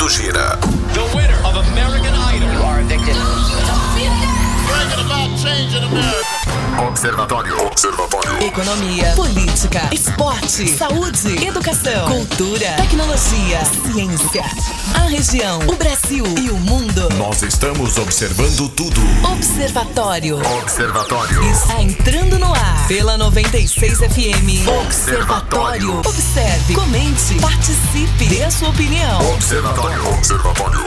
mundo gira. Observatório. Observatório. Economia, política, esporte, saúde, educação, cultura, tecnologia, ciência. A região, o Brasil e o mundo. Nós estamos observando tudo. Observatório. Observatório. Está entrando no ar pela 96 FM. Observatório. Observe, comente, participe, dê a sua opinião. Observatório. Observatório.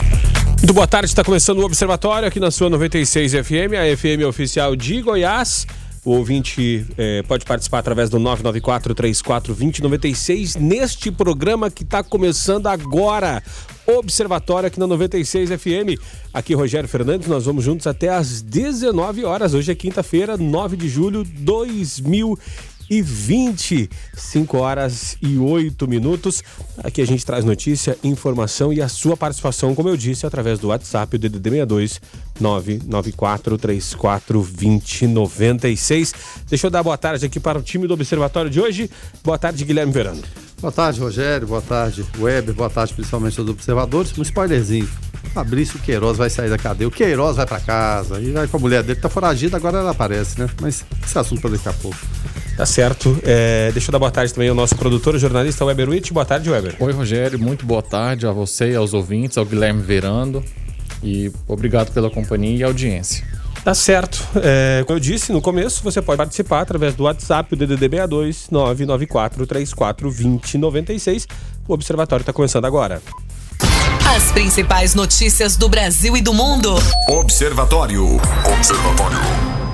Muito boa tarde, está começando o Observatório aqui na sua 96 FM, a FM oficial de Goiás. O ouvinte eh, pode participar através do 994-34-2096 neste programa que está começando agora. Observatório aqui na 96 FM. Aqui Rogério Fernandes, nós vamos juntos até às 19 horas. Hoje é quinta-feira, 9 de julho de 2020 e 25 horas e 8 minutos. Aqui a gente traz notícia, informação e a sua participação, como eu disse, através do WhatsApp, o DDD 62 994 34 2096. Deixa eu dar boa tarde aqui para o time do Observatório de hoje. Boa tarde, Guilherme Verano. Boa tarde, Rogério. Boa tarde, Weber. Boa tarde, principalmente aos observadores. Um spoilerzinho. Fabrício Queiroz vai sair da cadeia. O Queiroz vai para casa e vai com a mulher dele. Tá foragida, agora ela aparece, né? Mas esse assunto para daqui a pouco. Tá certo. É, deixa eu dar boa tarde também ao nosso produtor, jornalista Weber Witt. Boa tarde, Weber. Oi, Rogério. Muito boa tarde a você e aos ouvintes, ao Guilherme Verando. E obrigado pela companhia e audiência. Tá certo. É, como eu disse no começo, você pode participar através do WhatsApp, o DDD 62 994 34 2096. O Observatório está começando agora. As principais notícias do Brasil e do mundo. Observatório. Observatório.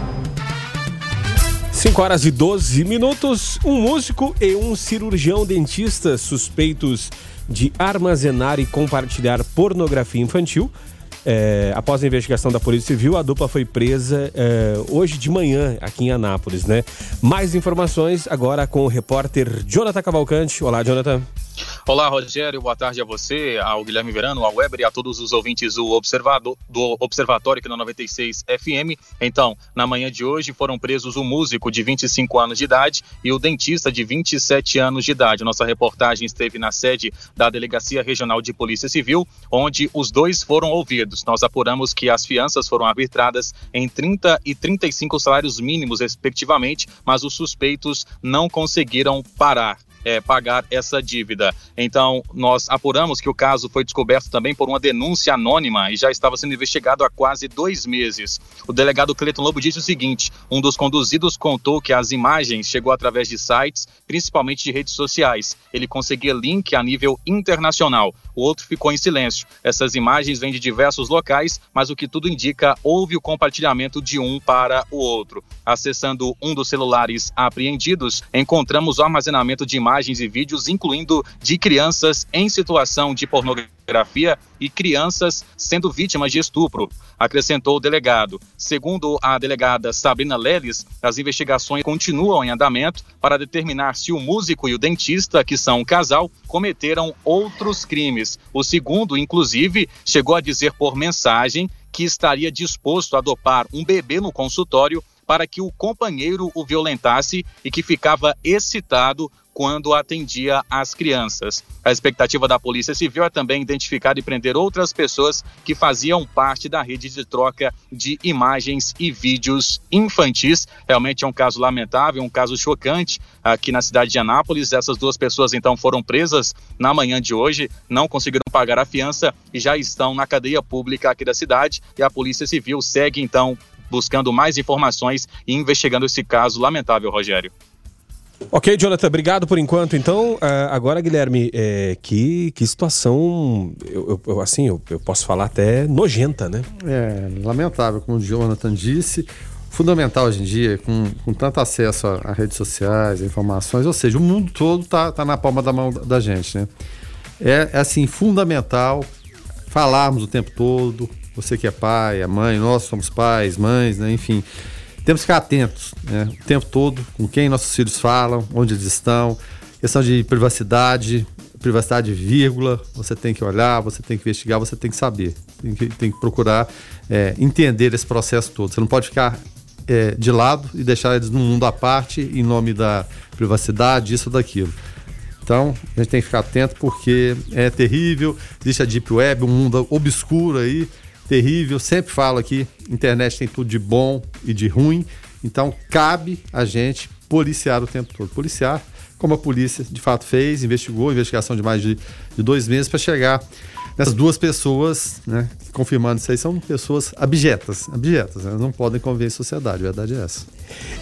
5 horas e 12 minutos. Um músico e um cirurgião dentista suspeitos de armazenar e compartilhar pornografia infantil. É, após a investigação da Polícia Civil, a dupla foi presa é, hoje de manhã aqui em Anápolis, né? Mais informações agora com o repórter Jonathan Cavalcante. Olá, Jonathan. Olá, Rogério. Boa tarde a você, ao Guilherme Verano, ao Weber e a todos os ouvintes do, observador, do Observatório aqui no 96 FM. Então, na manhã de hoje foram presos o músico de 25 anos de idade e o dentista de 27 anos de idade. Nossa reportagem esteve na sede da Delegacia Regional de Polícia Civil, onde os dois foram ouvidos. Nós apuramos que as fianças foram arbitradas em 30 e 35 salários mínimos, respectivamente, mas os suspeitos não conseguiram parar é, pagar essa dívida. Então, nós apuramos que o caso foi descoberto também por uma denúncia anônima e já estava sendo investigado há quase dois meses. O delegado Cleiton Lobo disse o seguinte: um dos conduzidos contou que as imagens chegou através de sites, principalmente de redes sociais. Ele conseguia link a nível internacional. O outro ficou em silêncio. Essas imagens vêm de diversos locais, mas o que tudo indica, houve o compartilhamento de um para o outro. Acessando um dos celulares apreendidos, encontramos o armazenamento de imagens e vídeos, incluindo de crianças em situação de pornografia e crianças sendo vítimas de estupro, acrescentou o delegado. Segundo a delegada Sabrina Leles, as investigações continuam em andamento para determinar se o músico e o dentista, que são um casal, cometeram outros crimes. O segundo, inclusive, chegou a dizer por mensagem que estaria disposto a dopar um bebê no consultório para que o companheiro o violentasse e que ficava excitado quando atendia as crianças. A expectativa da Polícia Civil é também identificar e prender outras pessoas que faziam parte da rede de troca de imagens e vídeos infantis. Realmente é um caso lamentável, um caso chocante aqui na cidade de Anápolis. Essas duas pessoas então foram presas na manhã de hoje, não conseguiram pagar a fiança e já estão na cadeia pública aqui da cidade. E a Polícia Civil segue então buscando mais informações e investigando esse caso lamentável, Rogério. Ok, Jonathan, obrigado por enquanto. Então, uh, agora, Guilherme, é, que, que situação, eu, eu, assim, eu, eu, posso falar até nojenta, né? É, lamentável, como o Jonathan disse. Fundamental hoje em dia, com, com tanto acesso a, a, redes sociais, a informações, ou seja, o mundo todo está tá na palma da mão da gente, né? É, é, assim, fundamental falarmos o tempo todo. Você que é pai, é mãe, nós somos pais, mães, né? Enfim temos que ficar atentos né, o tempo todo com quem nossos filhos falam, onde eles estão. Questão de privacidade, privacidade, vírgula, você tem que olhar, você tem que investigar, você tem que saber, tem que, tem que procurar é, entender esse processo todo. Você não pode ficar é, de lado e deixar eles num mundo à parte em nome da privacidade, isso daquilo. Então, a gente tem que ficar atento porque é terrível, existe a Deep Web, um mundo obscuro aí, terrível. Sempre falo aqui, internet tem tudo de bom e de ruim, então cabe a gente policiar o tempo todo. Policiar, como a polícia de fato fez, investigou, investigação de mais de, de dois meses para chegar essas duas pessoas, né, confirmando isso aí, são pessoas abjetas, abjetas, né, não podem conviver em sociedade, a verdade é essa.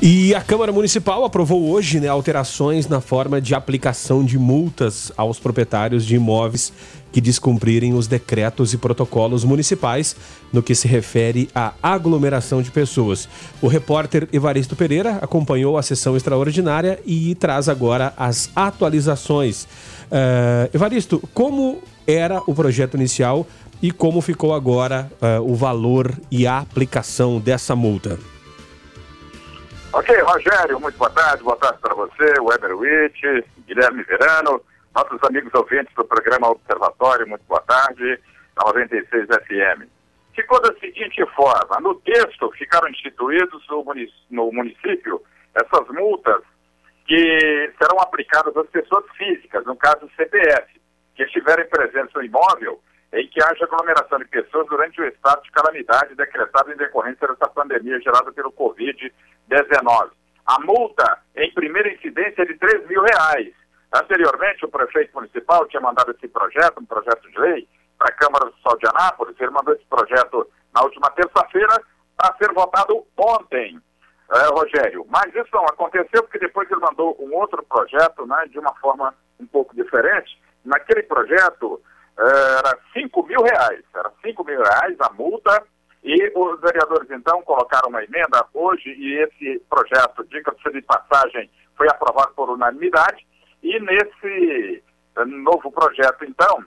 E a Câmara Municipal aprovou hoje né, alterações na forma de aplicação de multas aos proprietários de imóveis que descumprirem os decretos e protocolos municipais no que se refere à aglomeração de pessoas. O repórter Evaristo Pereira acompanhou a sessão extraordinária e traz agora as atualizações. Uh, Evaristo, como era o projeto inicial e como ficou agora uh, o valor e a aplicação dessa multa. Ok, Rogério, muito boa tarde, boa tarde para você, Weber Witt, Guilherme Verano, nossos amigos ouvintes do programa Observatório, muito boa tarde, da 96 FM. Ficou da seguinte forma, no texto ficaram instituídos no município essas multas que serão aplicadas às pessoas físicas, no caso CPF que estiverem presentes no imóvel em que haja aglomeração de pessoas durante o estado de calamidade decretado em decorrência dessa pandemia gerada pelo Covid-19. A multa em primeira incidência é de 3 mil reais. Anteriormente, o prefeito municipal tinha mandado esse projeto, um projeto de lei, para a Câmara do Sol de Anápolis. Ele mandou esse projeto na última terça-feira para ser votado ontem, é, Rogério. Mas isso não aconteceu porque depois ele mandou um outro projeto, né, de uma forma um pouco diferente, naquele projeto eh, era 5 mil reais, era 5 mil reais a multa, e os vereadores então colocaram uma emenda hoje, e esse projeto, dica-se de passagem, foi aprovado por unanimidade, e nesse eh, novo projeto então,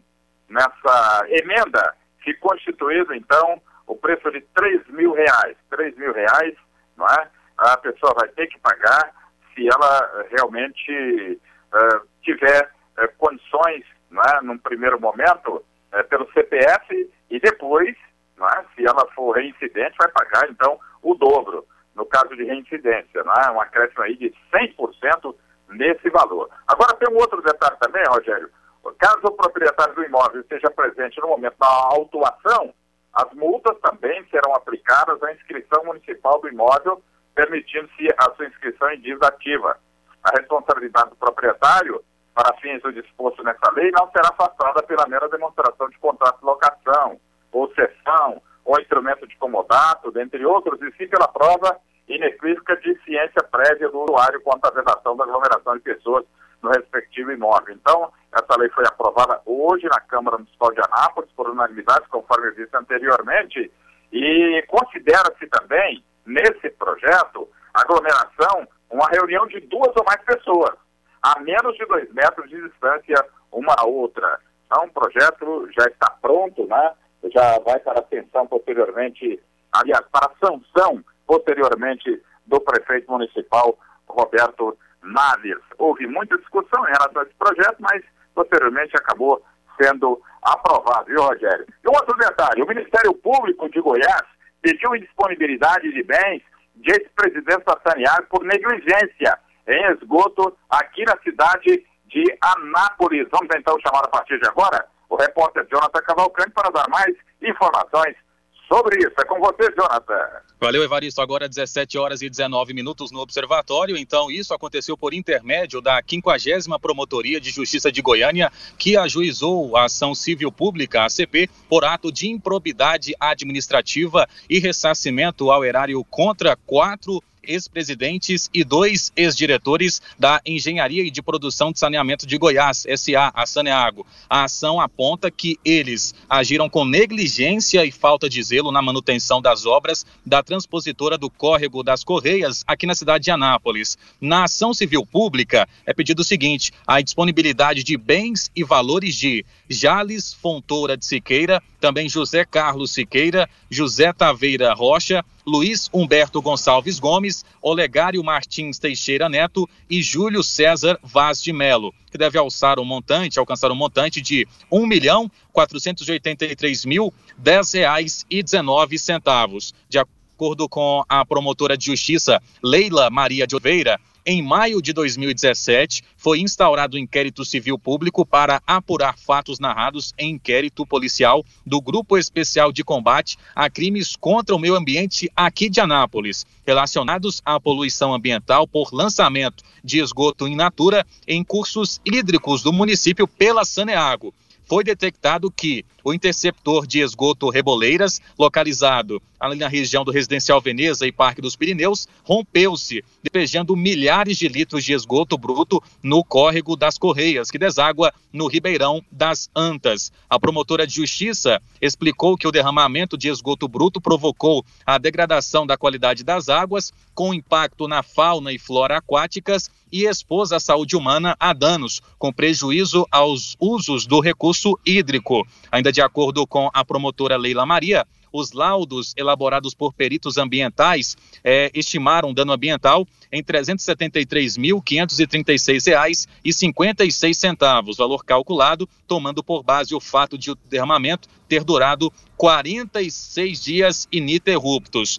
nessa emenda, ficou instituído então o preço de 3 mil reais, 3 mil reais, não é? A pessoa vai ter que pagar se ela realmente uh, tiver é, condições, né, num primeiro momento, é, pelo CPF e depois, né, se ela for reincidente, vai pagar, então, o dobro, no caso de reincidência, né, um acréscimo aí de 100% nesse valor. Agora, tem um outro detalhe também, Rogério. Caso o proprietário do imóvel esteja presente no momento da autuação, as multas também serão aplicadas à inscrição municipal do imóvel, permitindo-se a sua inscrição em dívida ativa. A responsabilidade do proprietário para fins do disposto nessa lei não será afastada pela mera demonstração de contrato de locação, ou cessão, ou instrumento de comodato, dentre outros, e sim pela prova inequívoca de ciência prévia do usuário quanto à vedação da aglomeração de pessoas no respectivo imóvel. Então, essa lei foi aprovada hoje na Câmara Municipal de Anápolis por unanimidade, conforme eu disse anteriormente, e considera-se também, nesse projeto, aglomeração, uma reunião de duas ou mais pessoas a menos de dois metros de distância uma da outra. Então, o projeto já está pronto, né? já vai para atenção posteriormente, aliás, para a sanção posteriormente do prefeito municipal Roberto Naves. Houve muita discussão em relação a esse projeto, mas posteriormente acabou sendo aprovado, viu, Rogério? E um outro detalhe: o Ministério Público de Goiás pediu indisponibilidade de bens de ex-presidente Sassaniago por negligência em esgoto aqui na cidade de Anápolis. Vamos então chamar a partir de agora o repórter Jonathan Cavalcante para dar mais informações sobre isso. É com você, Jonathan. Valeu, Evaristo. Agora 17 horas e 19 minutos no Observatório. Então, isso aconteceu por intermédio da 50 Promotoria de Justiça de Goiânia, que ajuizou a ação civil pública, ACP, por ato de improbidade administrativa e ressarcimento ao erário contra quatro ex-presidentes e dois ex-diretores da Engenharia e de Produção de Saneamento de Goiás, SA, a Saneago. A ação aponta que eles agiram com negligência e falta de zelo na manutenção das obras da transpositora do Córrego das Correias aqui na cidade de Anápolis. Na ação civil pública, é pedido o seguinte: a disponibilidade de bens e valores de Jales Fontoura de Siqueira, também José Carlos Siqueira, José Taveira Rocha, Luiz Humberto Gonçalves Gomes, Olegário Martins Teixeira Neto e Júlio César Vaz de Melo, que deve alçar um montante, alcançar um montante de R$ milhão mil reais e 19 centavos. De acordo com a promotora de justiça Leila Maria de Oliveira, Em maio de 2017, foi instaurado um inquérito civil público para apurar fatos narrados em inquérito policial do Grupo Especial de Combate a Crimes contra o Meio Ambiente aqui de Anápolis, relacionados à poluição ambiental por lançamento de esgoto in natura em cursos hídricos do município pela Saneago. Foi detectado que o interceptor de esgoto Reboleiras, localizado ali na região do Residencial Veneza e Parque dos Pirineus, rompeu-se, despejando milhares de litros de esgoto bruto no córrego das Correias, que deságua no Ribeirão das Antas. A promotora de justiça explicou que o derramamento de esgoto bruto provocou a degradação da qualidade das águas, com impacto na fauna e flora aquáticas e expôs a saúde humana a danos, com prejuízo aos usos do recurso hídrico. Ainda de acordo com a promotora Leila Maria, os laudos elaborados por peritos ambientais é, estimaram dano ambiental em R$ 373.536,56, valor calculado, tomando por base o fato de o derramamento ter durado 46 dias ininterruptos.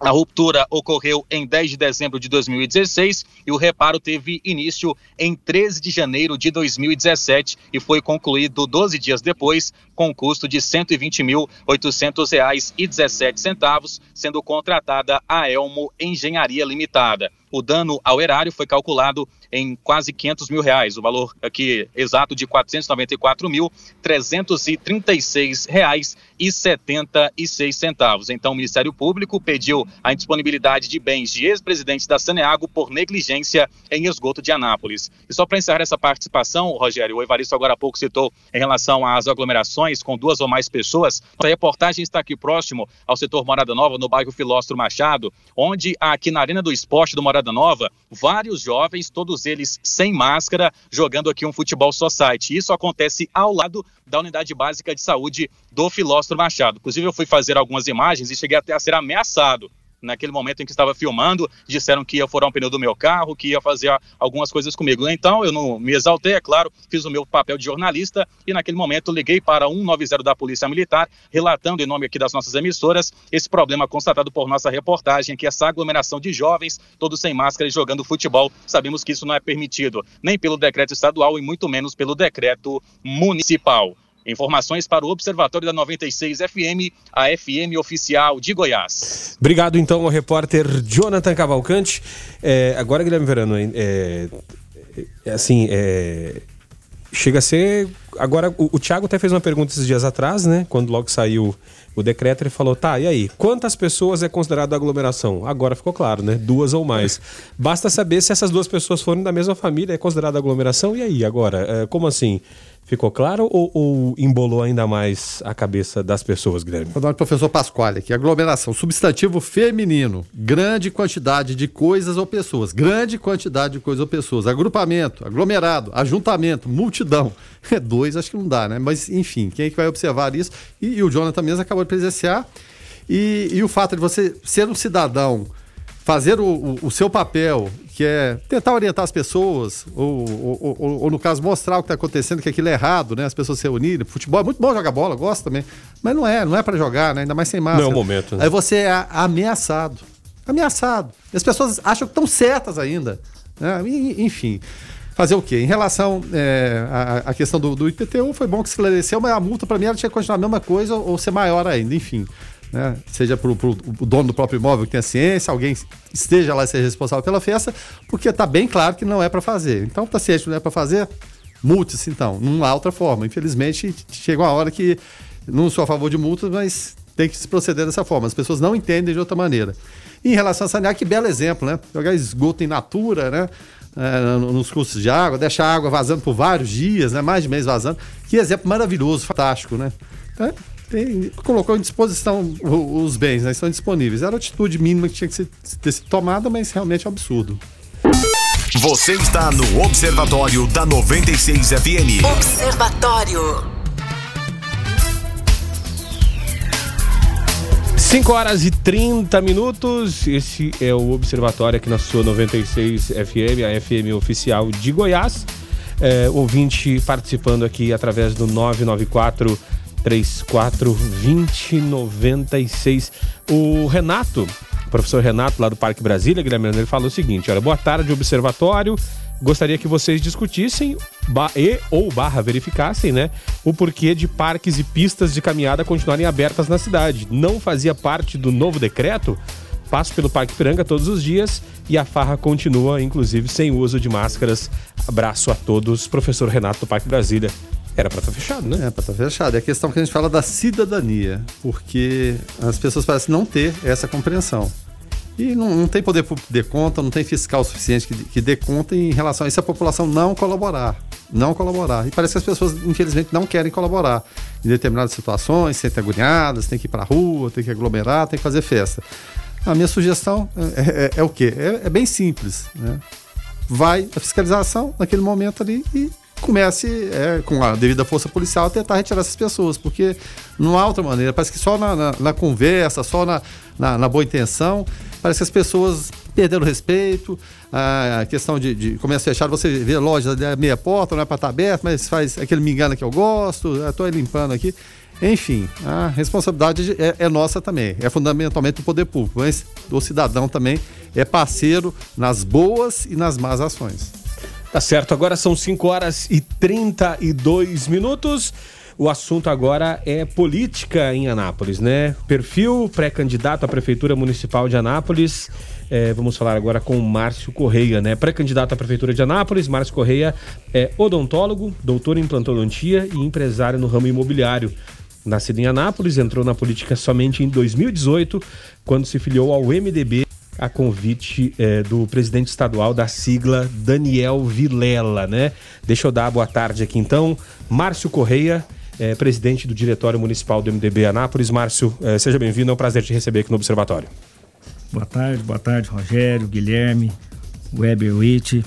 A ruptura ocorreu em 10 de dezembro de 2016 e o reparo teve início em 13 de janeiro de 2017 e foi concluído 12 dias depois, com custo de R$ 120.800,17, sendo contratada a Elmo Engenharia Limitada. O dano ao erário foi calculado em quase 500 mil reais, o valor aqui exato de 494.336 reais e 76 centavos. Então, o Ministério Público pediu a indisponibilidade de bens de ex-presidentes da Saneago por negligência em esgoto de Anápolis. E só para encerrar essa participação, Rogério, o Evaristo agora há pouco citou em relação às aglomerações com duas ou mais pessoas. A reportagem está aqui próximo ao setor Morada Nova, no bairro Filóstro Machado, onde aqui na Arena do Esporte do Morada Nova, vários jovens, todos eles sem máscara, jogando aqui um futebol society. Isso acontece ao lado da unidade básica de saúde do Filóstro Machado. Inclusive, eu fui fazer algumas imagens e cheguei até a ser ameaçado naquele momento em que estava filmando, disseram que ia furar um pneu do meu carro, que ia fazer algumas coisas comigo. Então, eu não me exaltei, é claro, fiz o meu papel de jornalista e naquele momento liguei para 190 da Polícia Militar, relatando em nome aqui das nossas emissoras esse problema constatado por nossa reportagem, que essa aglomeração de jovens, todos sem máscara e jogando futebol, sabemos que isso não é permitido, nem pelo decreto estadual e muito menos pelo decreto municipal. Informações para o Observatório da 96 FM, a FM oficial de Goiás. Obrigado, então, ao repórter Jonathan Cavalcante. É, agora, Guilherme Verano, é, é, assim, é, chega a ser. Agora, o, o Thiago até fez uma pergunta esses dias atrás, né? Quando logo saiu o decreto, ele falou: tá, e aí? Quantas pessoas é considerado aglomeração? Agora ficou claro, né? Duas ou mais. Basta saber se essas duas pessoas forem da mesma família, é considerado aglomeração? E aí, agora? É, como assim? Ficou claro ou, ou, embolou ainda mais a cabeça das pessoas, Guilherme? Vou dar o professor Pasquale aqui. Aglomeração, substantivo feminino. Grande quantidade de coisas ou pessoas. Grande quantidade de coisas ou pessoas. Agrupamento, aglomerado, ajuntamento, multidão. É dois, acho que não dá, né? Mas, enfim, quem é que vai observar isso? E, e o Jonathan mesmo acabou de presenciar. E, e o fato de você ser um cidadão fazer o, o, o, seu papel, que é tentar orientar as pessoas, ou, ou, ou, ou no caso, mostrar o que está acontecendo, que aquilo é errado, né? As pessoas se unirem. Futebol é muito bom jogar bola, gosto também. Mas não é, não é para jogar, né? Ainda mais sem máscara. Não é o momento. Né? Aí você é ameaçado. Ameaçado. E as pessoas acham que estão certas ainda. Né? Enfim. Fazer o quê? Em relação é, à, à, questão do, do IPTU, foi bom que esclareceu, mas a multa para mim ela tinha que continuar a mesma coisa ou ser maior ainda, enfim né? seja para o dono do próprio imóvel que tenha ciência, alguém esteja lá e seja responsável pela festa, porque está bem claro que não é para fazer. Então, está ciente que não é para fazer, multe-se então. Não há outra forma. Infelizmente, chega uma hora que não sou a favor de multas, mas tem que se proceder dessa forma. As pessoas não entendem de outra maneira. Em relação a sanear, que belo exemplo, né? Jogar esgoto em natura, né? É, nos cursos de água, deixar a água vazando por vários dias, né? Mais de mês vazando. Que exemplo maravilhoso, fantástico, né? Então, tem, colocou em disposição os bens, né? Estão disponíveis. Era a atitude mínima que tinha que ser, ter sido tomada, mas realmente é um absurdo. Você está no Observatório da 96 FM. Observatório. 5 horas e 30 minutos. Esse é o Observatório aqui na sua 96 FM, a FM oficial de Goiás. É, ouvinte participando aqui através do 994 34 20 96. O Renato professor Renato, lá do Parque Brasília, Guilherme, ele falou o seguinte: olha, boa tarde, observatório. Gostaria que vocês discutissem e ou barra verificassem, né, o porquê de parques e pistas de caminhada continuarem abertas na cidade. Não fazia parte do novo decreto? Passo pelo Parque Piranga todos os dias e a farra continua, inclusive, sem uso de máscaras. Abraço a todos, professor Renato do Parque Brasília. Era para estar tá fechado, né? É para estar tá fechado. É a questão que a gente fala da cidadania, porque as pessoas parecem não ter essa compreensão. E não, não tem poder público dê conta, não tem fiscal suficiente que, que dê conta em relação a isso, a população não colaborar. Não colaborar. E parece que as pessoas, infelizmente, não querem colaborar. Em determinadas situações, sentem agoniadas, tem que ir para a rua, tem que aglomerar, tem que fazer festa. A minha sugestão é, é, é o quê? É, é, bem simples. Né? Vai a fiscalização naquele momento ali e comece, é, com a devida força policial, a tentar retirar essas pessoas, porque não há outra maneira. Parece que só na, na, na conversa, só na, na, na, boa intenção, parece que as pessoas perderam o respeito. A questão de, de comércio fechado, você vê loja meia porta, não é para estar aberto, mas faz aquele me engana que eu gosto, estou limpando aqui. Enfim, a responsabilidade é, é, nossa também, é fundamentalmente do poder público, mas do cidadão também é parceiro nas boas e nas más ações. Tá certo, agora são 5 horas e 32 minutos. O assunto agora é política em Anápolis, né? Perfil pré-candidato à Prefeitura Municipal de Anápolis. É, vamos falar agora com Márcio Correia, né? Pré-candidato à Prefeitura de Anápolis. Márcio Correia é odontólogo, doutor em plantodontia e empresário no ramo imobiliário. Nascido em Anápolis, entrou na política somente em 2018, quando se filiou ao MDB a convite é, do presidente estadual da sigla, Daniel Vilela, né? Deixa eu dar boa tarde aqui então. Márcio Correia, é, presidente do Diretório Municipal do MDB Anápolis. Márcio, é, seja bem-vindo, é um prazer te receber aqui no Observatório. Boa tarde, boa tarde, Rogério, Guilherme, Weber Witt.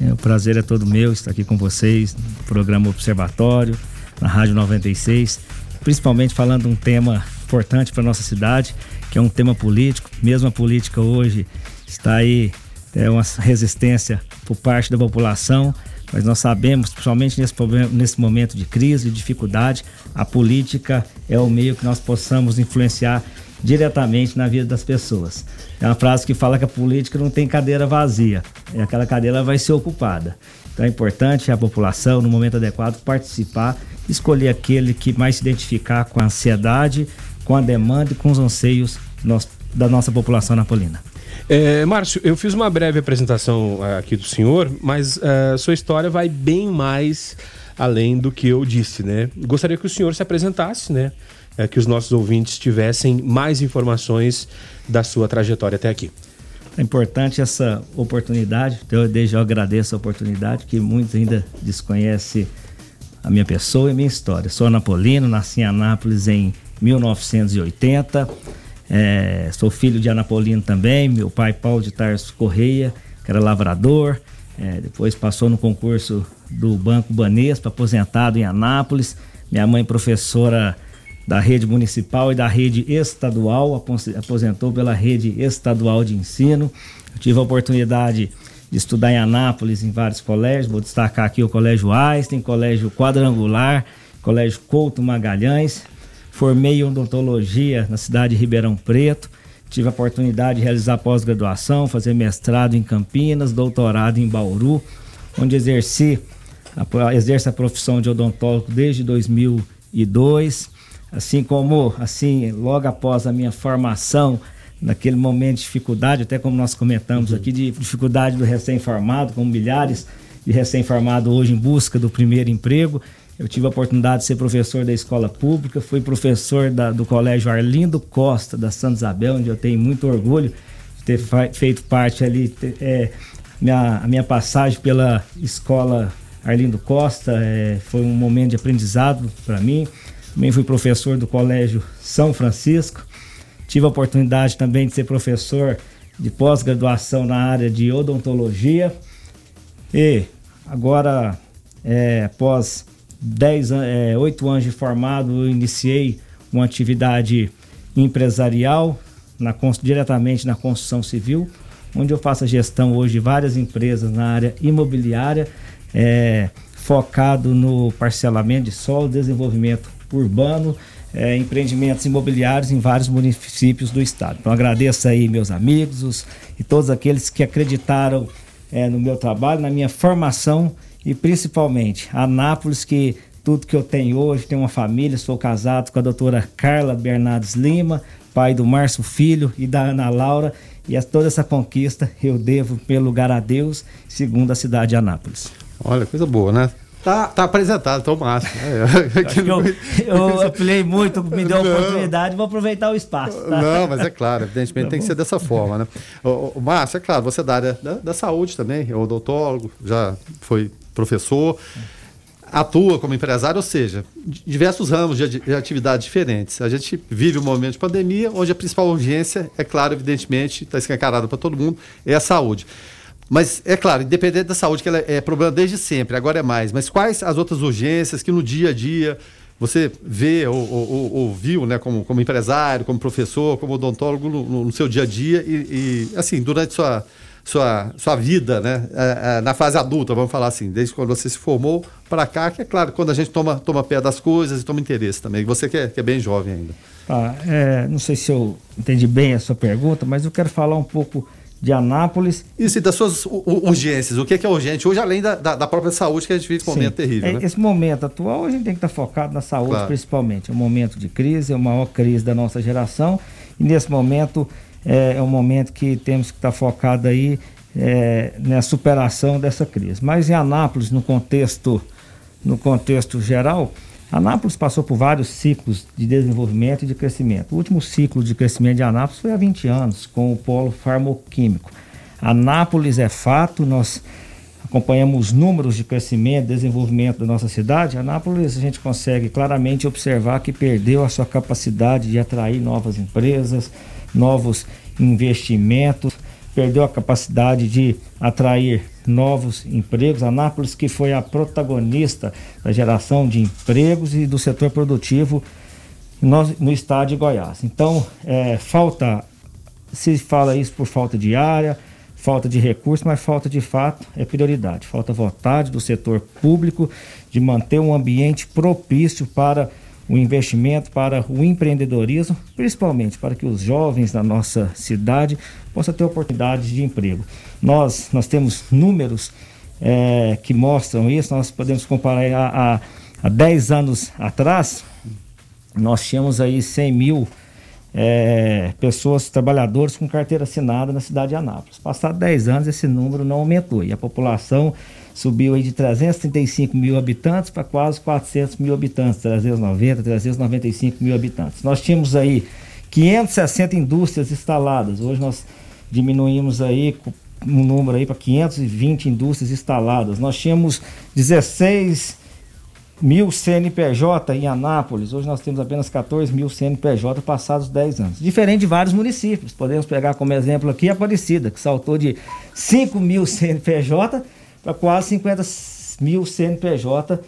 É, o prazer é todo meu estar aqui com vocês no programa Observatório, na Rádio 96 principalmente falando de um tema importante para nossa cidade, que é um tema político. Mesmo a política hoje está aí é uma resistência por parte da população, mas nós sabemos, principalmente nesse, nesse momento de crise e dificuldade, a política é o meio que nós possamos influenciar diretamente na vida das pessoas. É uma frase que fala que a política não tem cadeira vazia, e aquela cadeira vai ser ocupada. Então é importante a população, no momento adequado, participar escolher aquele que mais se identificar com a ansiedade, com a demanda e com os anseios da nossa população napolina. É, Márcio, eu fiz uma breve apresentação uh, aqui do senhor, mas uh, sua história vai bem mais além do que eu disse, né? Gostaria que o senhor se apresentasse, né? Uh, que os nossos ouvintes tivessem mais informações da sua trajetória até aqui. É importante essa oportunidade, eu desde eu agradeço a oportunidade, que muitos ainda desconhecem a minha pessoa e a minha história. Sou anapolino, nasci em Anápolis em 1980. É, sou filho de anapolino também. Meu pai, Paulo de Tarso Correia, que era lavrador. É, depois passou no concurso do Banco Banespa, aposentado em Anápolis. Minha mãe, professora da rede municipal e da rede estadual, aposentou pela rede estadual de ensino. Eu tive a oportunidade de estudar em Anápolis, em vários colégios. Vou destacar aqui o Colégio Einstein, Colégio Quadrangular, Colégio Couto Magalhães. Formei em odontologia na cidade de Ribeirão Preto. Tive a oportunidade de realizar pós-graduação, fazer mestrado em Campinas, doutorado em Bauru, onde exerci a, exerço a profissão de odontólogo desde 2002. Assim como, assim, logo após a minha formação, naquele momento de dificuldade, até como nós comentamos aqui, de dificuldade do recém-formado, como milhares de recém-formados hoje em busca do primeiro emprego. Eu tive a oportunidade de ser professor da escola pública, fui professor da, do Colégio Arlindo Costa, da Santa Isabel, onde eu tenho muito orgulho de ter feito parte ali, ter, é, minha, a minha passagem pela escola Arlindo Costa é, foi um momento de aprendizado para mim. Também fui professor do Colégio São Francisco, Tive a oportunidade também de ser professor de pós-graduação na área de odontologia. E agora, é, após 10, é, 8 anos de formado, eu iniciei uma atividade empresarial na, diretamente na construção civil, onde eu faço a gestão hoje de várias empresas na área imobiliária, é, focado no parcelamento de solo, desenvolvimento urbano é, empreendimentos imobiliários em vários municípios do estado. Então agradeço aí meus amigos os, e todos aqueles que acreditaram é, no meu trabalho, na minha formação e principalmente Anápolis que tudo que eu tenho hoje, tenho uma família, sou casado com a doutora Carla Bernardes Lima, pai do Márcio Filho e da Ana Laura, e a toda essa conquista eu devo, pelo lugar a Deus, segundo a cidade de Anápolis. Olha, coisa boa, né? Tá, tá apresentado, tô massa. É, eu, eu apelei muito, me deu a oportunidade, vou aproveitar o espaço. Tá? Não, mas é claro, evidentemente tá tem que ser dessa forma, né? O, o Márcio, é claro, você é da área da, da saúde também, é odontólogo, já foi professor, atua como empresário, ou seja, diversos ramos de, de atividades diferentes. A gente vive um momento de pandemia, onde a principal urgência, é claro, evidentemente, está escancarada para todo mundo, é a saúde. Mas, é claro, independente da saúde, que ela é problema desde sempre, agora é mais. Mas quais as outras urgências que no dia a dia você vê ou, ou, ou viu, né, como, como empresário, como professor, como odontólogo no, no seu dia a dia e, e, assim, durante sua, sua, sua vida, né, é, é, na fase adulta, vamos falar assim, desde quando você se formou para cá, que é claro, quando a gente toma, toma pé das coisas e toma interesse também. Você que é, que é bem jovem ainda. Ah, é, não sei se eu entendi bem a sua pergunta, mas eu quero falar um pouco de Anápolis. Isso, e das suas urgências. O que é, que é urgente hoje, além da, da, da própria saúde, que a gente vive esse momento terrível. É, né? Esse momento atual, a gente tem que estar focado na saúde, claro. principalmente. É um momento de crise, é a maior crise da nossa geração. E nesse momento, é, é um momento que temos que estar focado aí é, na superação dessa crise. Mas em Anápolis, no contexto, no contexto geral, Anápolis passou por vários ciclos de desenvolvimento e de crescimento. O último ciclo de crescimento de Anápolis foi há 20 anos, com o polo farmoquímico. Anápolis é fato, nós acompanhamos os números de crescimento, desenvolvimento da nossa cidade. Anápolis, a gente consegue claramente observar que perdeu a sua capacidade de atrair novas empresas, novos investimentos, perdeu a capacidade de atrair novos empregos. Anápolis, que foi a protagonista da geração de empregos e do setor produtivo no, estado de Goiás. Então, é, falta, se fala isso por falta de área, falta de recursos, mas falta de fato é prioridade. Falta vontade do setor público de manter um ambiente propício para o investimento, para o empreendedorismo, principalmente para que os jovens da nossa cidade possam ter oportunidades de emprego. Nós, nós temos números é, que mostram isso, nós podemos comparar a, a, a 10 anos atrás, nós tínhamos aí 100 mil é, pessoas, trabalhadores com carteira assinada na cidade de Anápolis. Passados 10 anos, esse número não aumentou e a população subiu aí de 335 mil habitantes para quase 400 mil habitantes, 390, 395 mil habitantes. Nós tínhamos aí 560 indústrias instaladas, hoje nós diminuímos aí um número aí para 520 indústrias instaladas. Nós tínhamos 16 mil CNPJ em Anápolis, hoje nós temos apenas 14 mil CNPJ passados 10 anos. Diferente de vários municípios, podemos pegar como exemplo aqui Aparecida, que saltou de 5 mil CNPJ para quase 50 mil CNPJ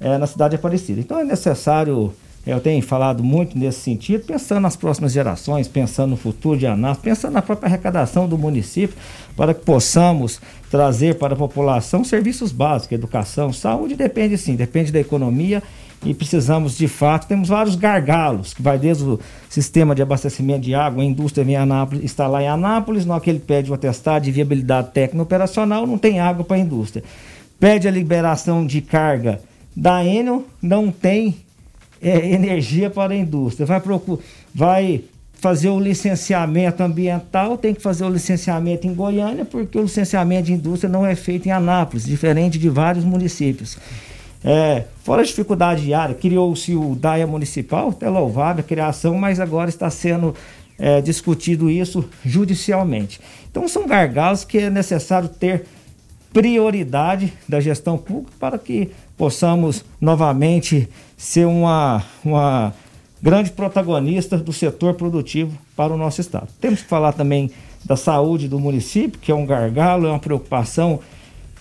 é, na cidade de Aparecida. Então é necessário, eu tenho falado muito nesse sentido, pensando nas próximas gerações, pensando no futuro de Anápolis, pensando na própria arrecadação do município, para que possamos trazer para a população serviços básicos, educação, saúde, depende sim, depende da economia e precisamos de fato, temos vários gargalos, que vai desde o sistema de abastecimento de água, a indústria vem em Anápolis, está lá em Anápolis, no que ele pede o atestado de viabilidade técnica operacional, não tem água para a indústria. Pede a liberação de carga da Enel, não tem é, energia para a indústria. Vai, vai fazer o licenciamento ambiental, tem que fazer o licenciamento em Goiânia, porque o licenciamento de indústria não é feito em Anápolis, diferente de vários municípios. É, fora a dificuldade diária, criou-se o DAIA municipal, até louvável a criação, mas agora está sendo é, discutido isso judicialmente. Então são gargalos que é necessário ter prioridade da gestão pública para que possamos novamente ser uma, uma grande protagonista do setor produtivo para o nosso estado. Temos que falar também da saúde do município, que é um gargalo, é uma preocupação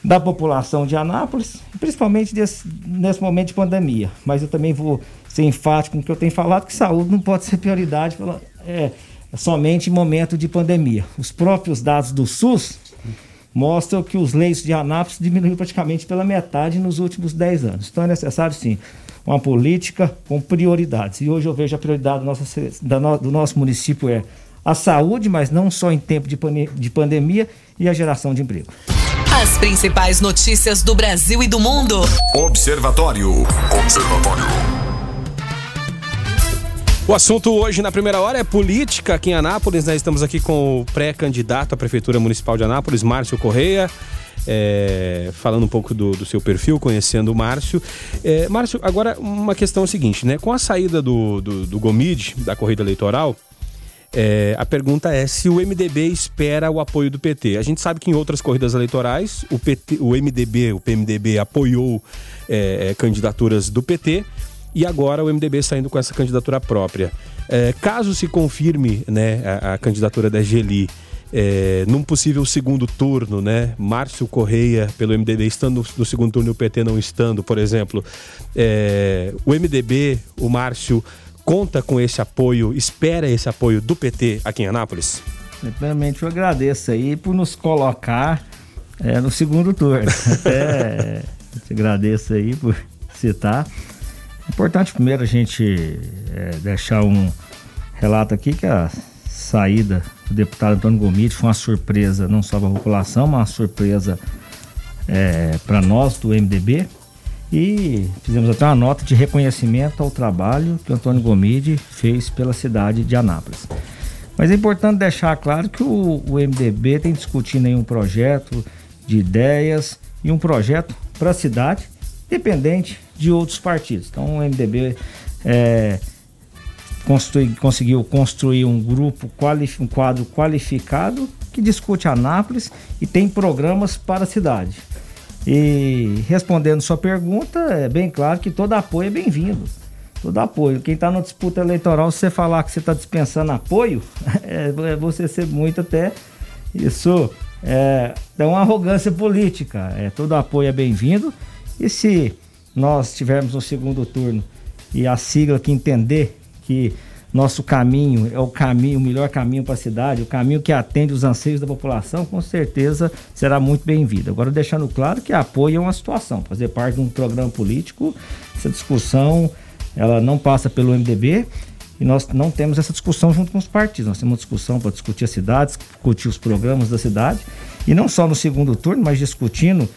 da população de Anápolis, principalmente desse, nesse momento de pandemia. Mas eu também vou ser enfático no que eu tenho falado, que saúde não pode ser prioridade pela, é, somente em momento de pandemia. Os próprios dados do SUS mostram que os leitos de Anápolis diminuíram praticamente pela metade nos últimos 10 anos. Então é necessário, sim, uma política com prioridades. E hoje eu vejo a prioridade do nosso, do nosso município é a saúde, mas não só em tempo de, de pandemia, e a geração de emprego. As principais notícias do Brasil e do mundo. Observatório. Observatório. O assunto hoje na primeira hora é política aqui em Anápolis. Nós estamos aqui com o pré-candidato à Prefeitura Municipal de Anápolis, Márcio Correia. É, falando um pouco do, do, seu perfil, conhecendo o Márcio. É, Márcio, agora uma questão é a seguinte, né? Com a saída do, do, do Gomide, da corrida eleitoral, é, a pergunta é se o MDB espera o apoio do PT. A gente sabe que em outras corridas eleitorais o, PT, o MDB, o PMDB apoiou é, é, candidaturas do PT e agora o MDB saindo com essa candidatura própria. É, caso se confirme né, a, a candidatura da Geli é, num possível segundo turno, né? Márcio Correia pelo MDB estando no segundo turno e o PT não estando, por exemplo, é, o MDB, o Márcio conta com esse apoio, espera esse apoio do PT aqui em Anápolis? Primeiramente, eu agradeço aí por nos colocar é, no segundo turno. Até te agradeço aí por citar. Importante primeiro a gente é, deixar um relato aqui que a saída do deputado Antônio Gomide foi uma surpresa não só para a população, mas uma surpresa é, para nós do MDB e fizemos até uma nota de reconhecimento ao trabalho que o Antônio Gomide fez pela cidade de Anápolis. Mas é importante deixar claro que o, o MDB tem discutindo aí um projeto de ideias e um projeto para a cidade, dependente de outros partidos. Então o MDB é, construi, conseguiu construir um grupo, um quadro qualificado que discute Anápolis e tem programas para a cidade. E respondendo sua pergunta, é bem claro que todo apoio é bem-vindo. Todo apoio. Quem está na disputa eleitoral, se você falar que você está dispensando apoio, é, é você ser muito até. Isso é, é uma arrogância política. É, todo apoio é bem-vindo. E se nós estivermos no segundo turno e a sigla que entender que nosso caminho é o caminho, o melhor caminho para a cidade, o caminho que atende os anseios da população, com certeza será muito bem-vindo. Agora, deixando claro que apoio é uma situação, fazer parte de um programa político, essa discussão ela não passa pelo MDB e nós não temos essa discussão junto com os partidos. Nós temos uma discussão para discutir a cidade, discutir os programas da cidade e não só no segundo turno, mas discutindo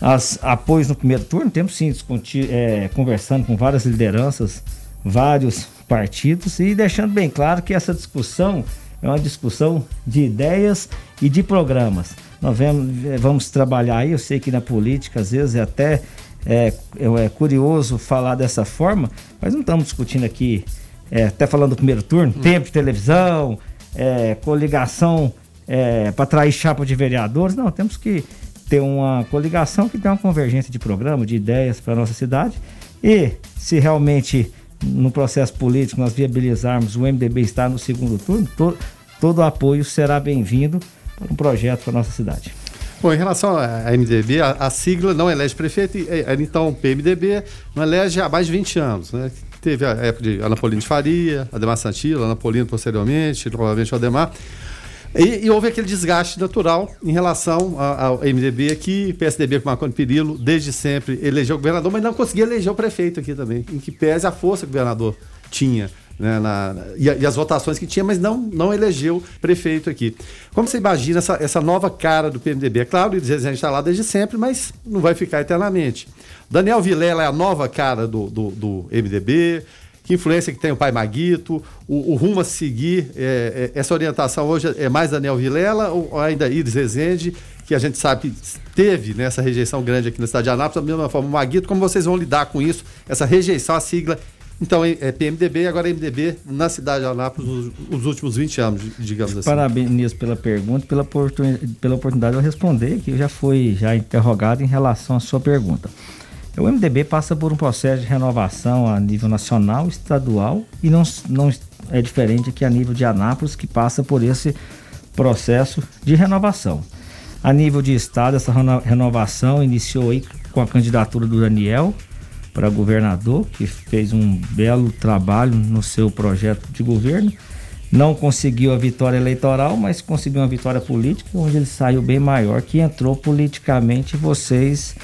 as apoios no primeiro turno. Temos sim discutir, é, conversando com várias lideranças, vários partidos e deixando bem claro que essa discussão é uma discussão de ideias e de programas. Nós vamos, eh, vamos trabalhar aí, eu sei que na política às vezes é até é, é, curioso falar dessa forma, mas não estamos discutindo aqui, é, até falando do primeiro turno, hum. tempo de televisão, é, coligação é, para atrair chapa de vereadores, não, temos que ter uma coligação que tem uma convergência de programa, de ideias para a nossa cidade e se realmente no processo político nós viabilizarmos o MDB estar no segundo turno, to, todo o apoio será bem-vindo para um projeto para a nossa cidade. Bom, em relação à MDB, a, a sigla não elege prefeito, então o PMDB não elege há mais de 20 anos, né? Teve a época de Ana Paulina de Faria, Ademar Santila, Ana Paulina posteriormente, provavelmente o Ademar. E, e, houve aquele desgaste natural em relação ao MDB aqui, PSDB com Marconi Perillo, desde sempre elegeu o governador, mas não conseguia eleger o prefeito aqui também, em que pese a força que o governador tinha. Né, na, e, e, as votações que tinha, mas não, não elegeu prefeito aqui. Como você imagina essa, essa nova cara do PMDB? É claro, a gente está lá desde sempre, mas não vai ficar eternamente. Daniel Vilela é a nova cara do, do, do MDB, que influência que tem o pai Maguito, o, o rumo a seguir, é, é, essa orientação hoje é mais Daniel Vilela ou ainda Iris Rezende, que a gente sabe teve né, rejeição grande aqui na cidade de Anápolis, da mesma forma o Maguito, como vocês vão lidar com isso, essa rejeição à sigla então, é PMDB e agora é MDB na cidade de Anápolis os, os últimos 20 anos, digamos assim. Parabéns pela pergunta, pela, pela oportunidade de eu responder, que já foi já interrogado em relação à sua pergunta. O MDB passa por um processo de renovação a nível nacional, estadual e não, não é diferente aqui a nível de Anápolis, que passa por esse processo de renovação. A nível de estado, essa renovação iniciou aí com a candidatura do Daniel para governador, que fez um belo trabalho no seu projeto de governo. Não conseguiu a vitória eleitoral, mas conseguiu uma vitória política, onde ele saiu bem maior, que entrou politicamente vocês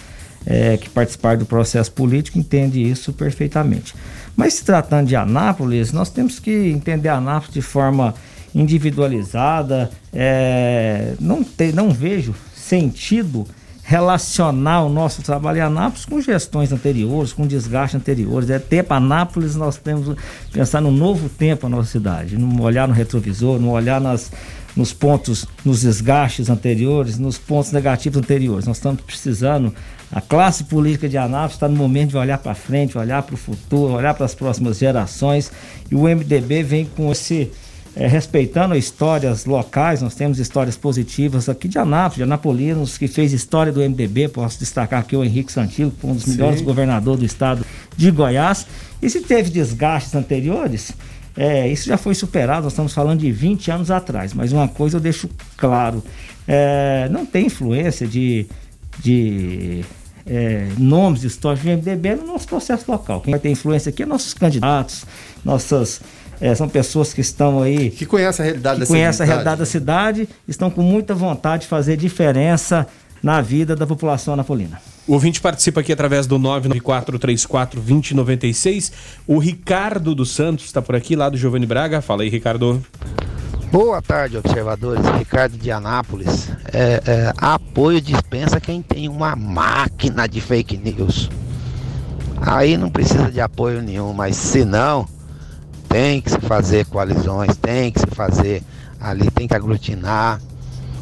é, que participar do processo político entende isso perfeitamente. Mas se tratando de Anápolis, nós temos que entender Anápolis de forma individualizada. É, não, te, não vejo sentido relacionar o nosso trabalho em Anápolis com gestões anteriores, com desgastes anteriores. É tempo Anápolis, nós temos que pensar no novo tempo na nossa cidade, não olhar no retrovisor, não olhar nas, nos pontos, nos desgastes anteriores, nos pontos negativos anteriores. Nós estamos precisando, a classe política de Anápolis está no momento de olhar para frente, olhar para o futuro, olhar para as próximas gerações. E o MDB vem com esse é, respeitando histórias locais, nós temos histórias positivas aqui de Anápolis, de Anapolinos, que fez história do MDB, posso destacar aqui o Henrique Santillo, um dos melhores governadores do estado de Goiás. E se teve desgastes anteriores, é, isso já foi superado, nós estamos falando de 20 anos atrás, mas uma coisa eu deixo claro, é, não tem influência de, de é, nomes históricos do MDB no nosso processo local. Quem vai ter influência aqui é nossos candidatos, nossas é, são pessoas que estão aí. Que conhecem a realidade que da conhecem a realidade da cidade, estão com muita vontade de fazer diferença na vida da população anapolina. O ouvinte participa aqui através do 994342096. O Ricardo dos Santos está por aqui, lá do Giovanni Braga. Fala aí, Ricardo. Boa tarde, observadores. Ricardo de Anápolis. É, é, apoio dispensa quem tem uma máquina de fake news. Aí não precisa de apoio nenhum, mas se não, tem que se fazer coalizões, tem que se fazer ali, tem que aglutinar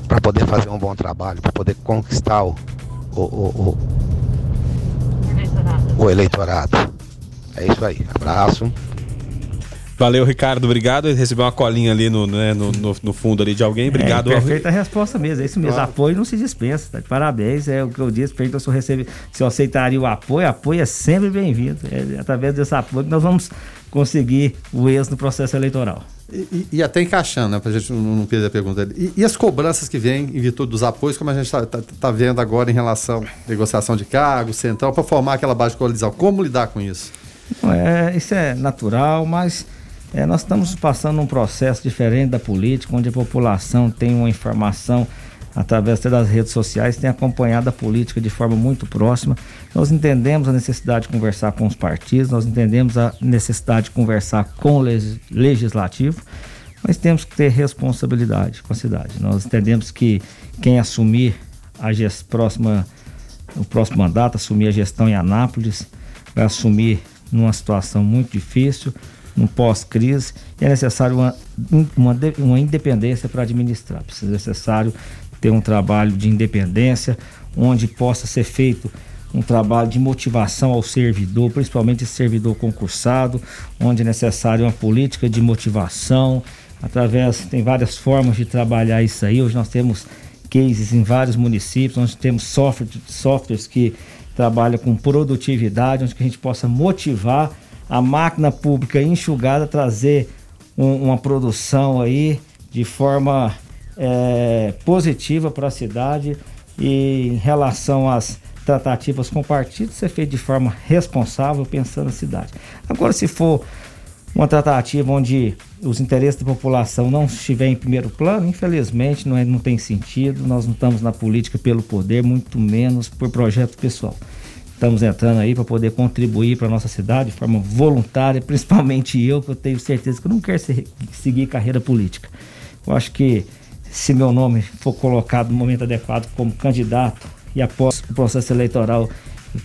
para poder fazer um bom trabalho, para poder conquistar o, o, o, o, o eleitorado. É isso aí. Abraço. Valeu, Ricardo. Obrigado. Ele recebeu uma colinha ali no, né, no, no, no, fundo ali de alguém. Obrigado. É, perfeita resposta mesmo. É isso mesmo. Claro. Apoio não se dispensa. Tá? Parabéns. É o que eu disse. Perguntou se eu, recebe, se eu aceitaria o apoio. Apoio é sempre bem-vindo. É através desse apoio que nós vamos conseguir o êxito no processo eleitoral. E, e, até encaixando, né, para a gente não, não perder a pergunta. E, e, as cobranças que vêm em virtude dos apoios, como a gente está tá, tá vendo agora em relação à negociação de cargos, central, para formar aquela base de coalizão. Como lidar com isso? É, isso é natural, mas é, nós estamos passando um processo diferente da política, onde a população tem uma informação através das redes sociais, tem acompanhado a política de forma muito próxima. Nós entendemos a necessidade de conversar com os partidos, nós entendemos a necessidade de conversar com o legislativo, mas temos que ter responsabilidade com a cidade. Nós entendemos que quem assumir a próxima, o próximo mandato, assumir a gestão em Anápolis, vai assumir numa situação muito difícil, num pós-crise, é necessário uma, uma, uma independência para administrar. Precisa necessário ter um trabalho de independência, onde possa ser feito um trabalho de motivação ao servidor, principalmente servidor concursado, onde é necessário uma política de motivação, através, tem várias formas de trabalhar isso aí. Hoje nós temos cases em vários municípios, onde temos software, softwares que trabalham com produtividade, onde a gente possa motivar a máquina pública enxugada, trazer um, uma produção aí de forma é, positiva para a cidade e em relação às tratativas com partidos ser feito de forma responsável, pensando na cidade. Agora, se for uma tratativa onde os interesses da população não estiver em primeiro plano, infelizmente não, é, não tem sentido. Nós não estamos na política pelo poder, muito menos por projeto pessoal. Estamos entrando aí para poder contribuir para a nossa cidade de forma voluntária, principalmente eu, que eu tenho certeza que eu não quero ser, seguir carreira política. Eu acho que se meu nome for colocado no momento adequado como candidato e após o processo eleitoral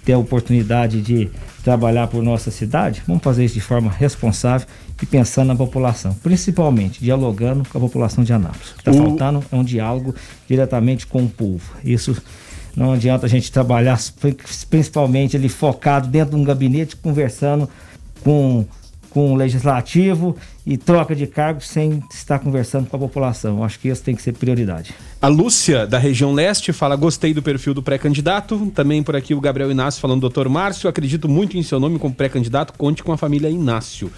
ter a oportunidade de trabalhar por nossa cidade, vamos fazer isso de forma responsável e pensando na população, principalmente dialogando com a população de Anápolis. O que está faltando é um diálogo diretamente com o povo. Isso não adianta a gente trabalhar principalmente ali focado dentro de um gabinete conversando com com o legislativo e troca de cargos sem estar conversando com a população. Acho que isso tem que ser prioridade. A Lúcia, da região leste, fala: gostei do perfil do pré-candidato. Também por aqui o Gabriel Inácio falando, doutor Márcio, acredito muito em seu nome como pré-candidato, conte com a família Inácio.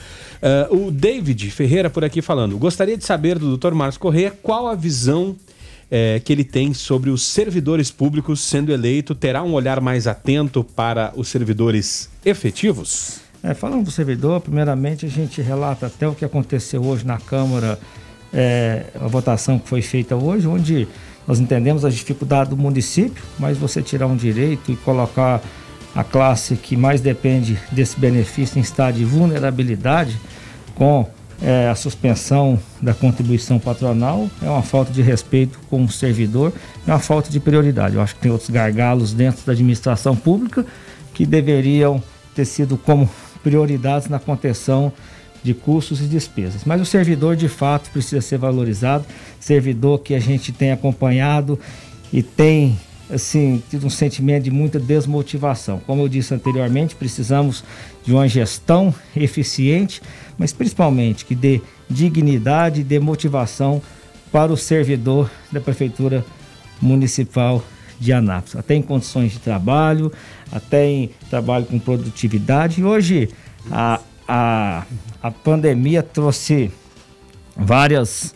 Uh, o David Ferreira por aqui falando: gostaria de saber do doutor Márcio Corrêa qual a visão é, que ele tem sobre os servidores públicos sendo eleito, terá um olhar mais atento para os servidores efetivos? É, falando do servidor, primeiramente a gente relata até o que aconteceu hoje na Câmara, é, a votação que foi feita hoje, onde Nós entendemos a dificuldade do município, mas você tirar um direito e colocar a classe que mais depende desse benefício em estado de vulnerabilidade com é, a suspensão da contribuição patronal é uma falta de respeito com o servidor, é uma falta de prioridade. Eu acho que tem outros gargalos dentro da administração pública que deveriam ter sido como prioridades na contenção de custos e despesas. Mas o servidor de fato precisa ser valorizado, servidor que a gente tem acompanhado e tem assim tido um sentimento de muita desmotivação. Como eu disse anteriormente, precisamos de uma gestão eficiente, mas principalmente que dê dignidade dê motivação para o servidor da prefeitura municipal de Anápolis, até em condições de trabalho, até em trabalho com produtividade. E hoje a, a, a pandemia trouxe várias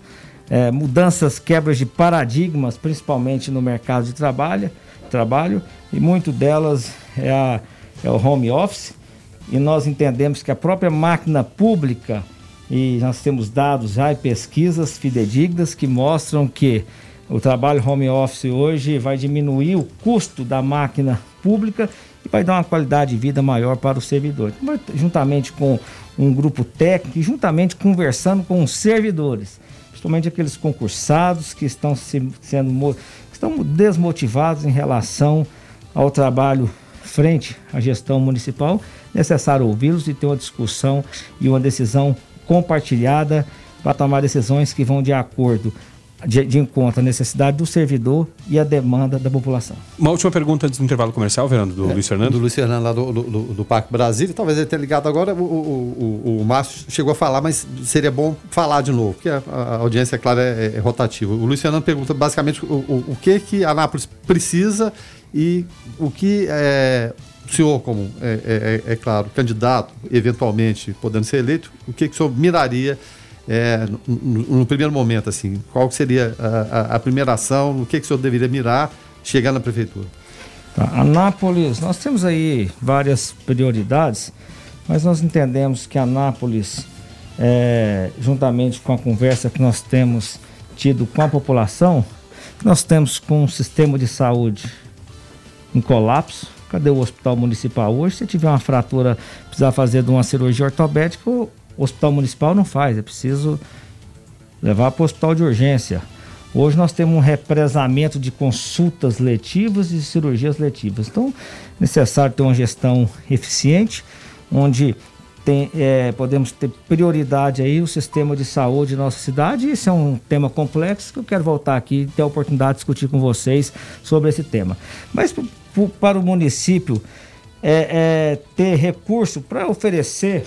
é, mudanças, quebras de paradigmas, principalmente no mercado de trabalho, trabalho e muito delas é, a, é o home office. E nós entendemos que a própria máquina pública, e nós temos dados já e pesquisas fidedignas que mostram que o trabalho home office hoje vai diminuir o custo da máquina pública e vai dar uma qualidade de vida maior para o servidor. Então, juntamente com um grupo técnico juntamente conversando com os servidores, principalmente aqueles concursados que estão se, sendo estão desmotivados em relação ao trabalho frente à gestão municipal, necessário ouvi-los e ter uma discussão e uma decisão compartilhada para tomar decisões que vão de acordo de, de encontro à necessidade do servidor e a demanda da população. Uma última pergunta antes do intervalo comercial, Fernando, do é, Luiz Fernando. Do Luiz Fernando, lá do, do, do Parque Brasil. Talvez ele tenha ligado agora. O, o, o, o Márcio chegou a falar, mas seria bom falar de novo, porque a, a audiência, é claro, é, é, rotativa. O Luiz Fernando pergunta basicamente o, o, o que, que a Anápolis precisa e o que é, o senhor, como é, é, é, claro, candidato, eventualmente podendo ser eleito, o que, que o senhor miraria é, no, no, primeiro momento, assim, qual seria a, a, primeira ação, no que, que o senhor deveria mirar chegar na prefeitura? Tá. Anápolis, nós temos aí várias prioridades, mas nós entendemos que Anápolis, é, juntamente com a conversa que nós temos tido com a população, nós temos com um sistema de saúde em colapso. Cadê o hospital municipal hoje? Se tiver uma fratura, precisar fazer de uma cirurgia ortopédica, o hospital municipal não faz, é preciso levar para o hospital de urgência. Hoje nós temos um represamento de consultas letivas e cirurgias letivas. Então, é necessário ter uma gestão eficiente, onde tem, é, podemos ter prioridade aí o sistema de saúde da nossa cidade. Esse é um tema complexo que eu quero voltar aqui e ter a oportunidade de discutir com vocês sobre esse tema. Mas para o município é, é ter recurso para oferecer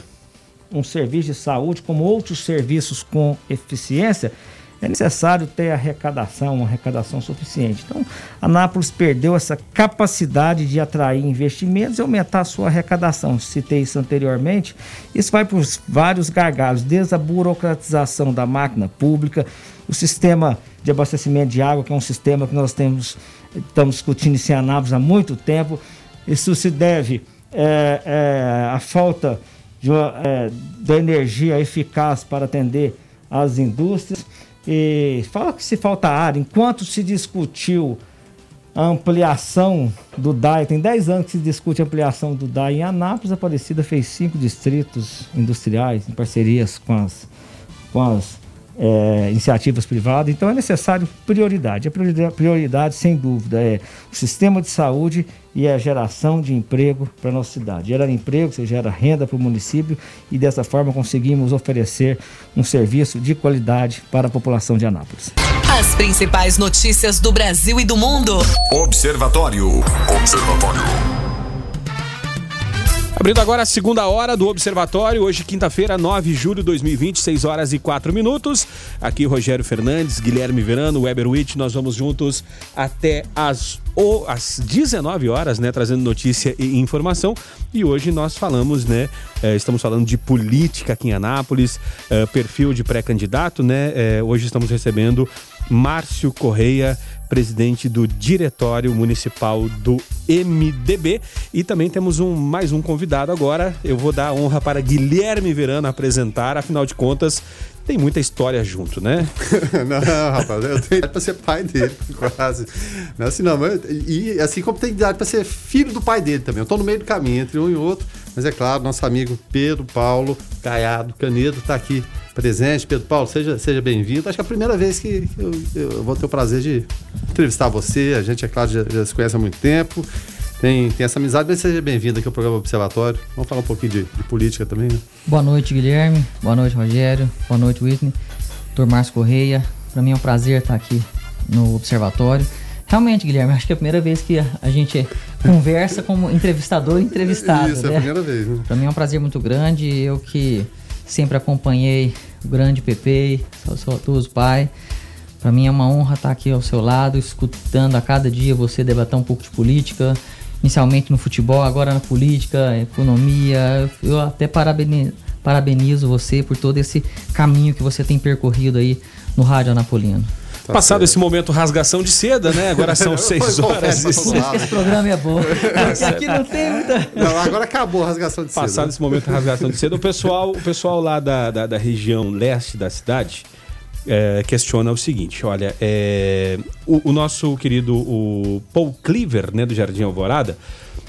um serviço de saúde como outros serviços com eficiência, é necessário ter arrecadação, uma arrecadação suficiente. Então, a Nápoles perdeu essa capacidade de atrair investimentos e aumentar a sua arrecadação. Citei isso anteriormente. Isso vai por vários gargalos, desde a burocratização da máquina pública, o sistema de abastecimento de água, que é um sistema que nós temos, estamos discutindo em Anápolis há muito tempo. Isso se deve é, é, à falta de é, da energia eficaz para atender as indústrias. E fala que se falta área, enquanto se discutiu a ampliação do DAI, tem 10 anos que se discute a ampliação do DAI em Anápolis, Aparecida fez cinco distritos industriais em parcerias com as, com as é, iniciativas privadas. Então é necessário prioridade. A prioridade, prioridade, sem dúvida, é o sistema de saúde e a geração de emprego para a nossa cidade. Gerar emprego, você gera renda para o município e dessa forma conseguimos oferecer um serviço de qualidade para a população de Anápolis. As principais notícias do Brasil e do mundo. Observatório. Observatório. Abrindo agora a segunda hora do Observatório, hoje quinta-feira, 9 de julho de 2020, 6 horas e 4 minutos. Aqui Rogério Fernandes, Guilherme Verano, Weber Witt, nós vamos juntos até as, oh, às 19 horas, né, trazendo notícia e informação. E hoje nós falamos, né, eh, estamos falando de política aqui em Anápolis, eh, perfil de pré-candidato, né, eh, hoje estamos recebendo Márcio Correia, presidente do Diretório Municipal do MDB. E também temos um mais um convidado agora. Eu vou dar a honra para Guilherme Verano apresentar, afinal de contas, tem muita história junto, né? não, rapaz, eu tenho idade pra ser pai dele, quase. Não assim, não, mas, e assim como tem idade pra ser filho do pai dele também. Eu tô no meio do caminho entre um e outro, mas é claro, nosso amigo Pedro Paulo Caiado Canedo tá aqui presente. Pedro Paulo, seja, seja bem-vindo. Acho que é a primeira vez que eu, eu, vou ter o prazer de entrevistar você. A gente, é claro, já, já se conhece há muito tempo tem, tem essa amizade, mas seja bem-vindo aqui ao programa Observatório. Vamos falar um pouquinho de, de política também, né? Boa noite, Guilherme. Boa noite, Rogério. Boa noite, Whitney. Doutor Márcio Correia. Para mim é um prazer estar aqui no Observatório. Realmente, Guilherme, acho que é a primeira vez que a gente conversa como entrevistador e entrevistado. Isso, né? é a né? primeira vez. Né? Para mim é um prazer muito grande. Eu que sempre acompanhei o grande Pepe, sou saudoso pai. Para mim é uma honra estar aqui ao seu lado, escutando a cada dia você debater um pouco de política, inicialmente no futebol, agora na política, economia. Eu até parabenizo, parabenizo você por todo esse caminho que você tem percorrido aí no Rádio Anapolino. Tá Passado certo. esse momento rasgação de seda, né? Agora são seis horas. Esse, esse programa é bom. aqui não tem muita. Não, agora acabou a rasgação de seda. Passado esse momento rasgação de seda, o pessoal, o pessoal lá da, da, da região leste da cidade é, questiona o seguinte: olha, é, o, o, nosso querido o Paul Cleaver, né, do Jardim Alvorada,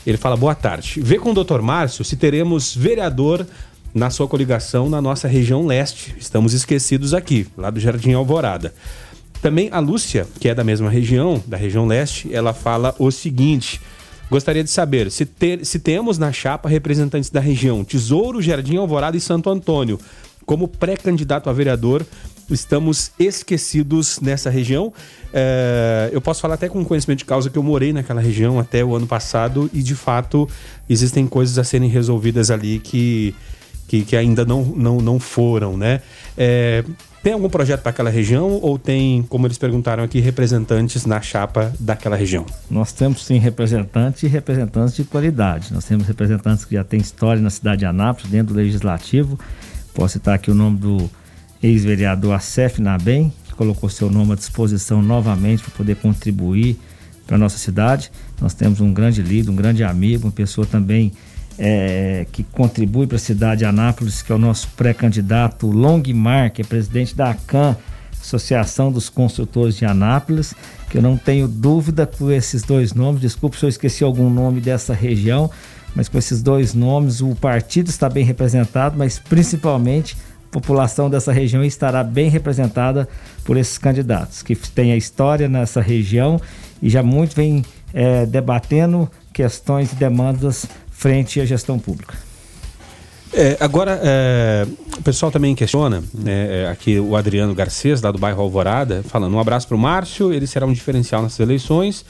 ele fala: boa tarde. Vê com o Dr. Márcio se teremos vereador na sua coligação na nossa região leste. Estamos esquecidos aqui, lá do Jardim Alvorada. Também a Lúcia, que é da mesma região, da região leste, ela fala o seguinte. Gostaria de saber se, ter, se temos na chapa representantes da região Tesouro, Jardim Alvorada e Santo Antônio como pré-candidato a vereador estamos esquecidos nessa região. É, eu posso falar até com conhecimento de causa que eu morei naquela região até o ano passado e de fato existem coisas a serem resolvidas ali que, que, que ainda não, não, não foram, né? É, tem algum projeto para aquela região ou tem, como eles perguntaram aqui, representantes na chapa daquela região? Nós temos sim representantes e representantes de qualidade. Nós temos representantes que já têm história na cidade de Anápolis, dentro do legislativo. Posso citar aqui o nome do ex-vereador Acef Nabem, que colocou seu nome à disposição novamente para poder contribuir para a nossa cidade. Nós temos um grande líder, um grande amigo, uma pessoa também é, que contribui para a cidade de Anápolis, que é o nosso pré-candidato Longmar, que é presidente da ACAN, Associação dos Construtores de Anápolis, que eu não tenho dúvida com esses dois nomes, desculpe se eu esqueci algum nome dessa região, mas com esses dois nomes o partido está bem representado, mas principalmente população dessa região estará bem representada por esses candidatos, que têm a história nessa região e já muito vem é, debatendo questões e demandas frente à gestão pública. É, agora, é, o pessoal também questiona, né, é, aqui o Adriano Garcês, lá do bairro Alvorada, falando um abraço para o Márcio, ele será um diferencial nessas eleições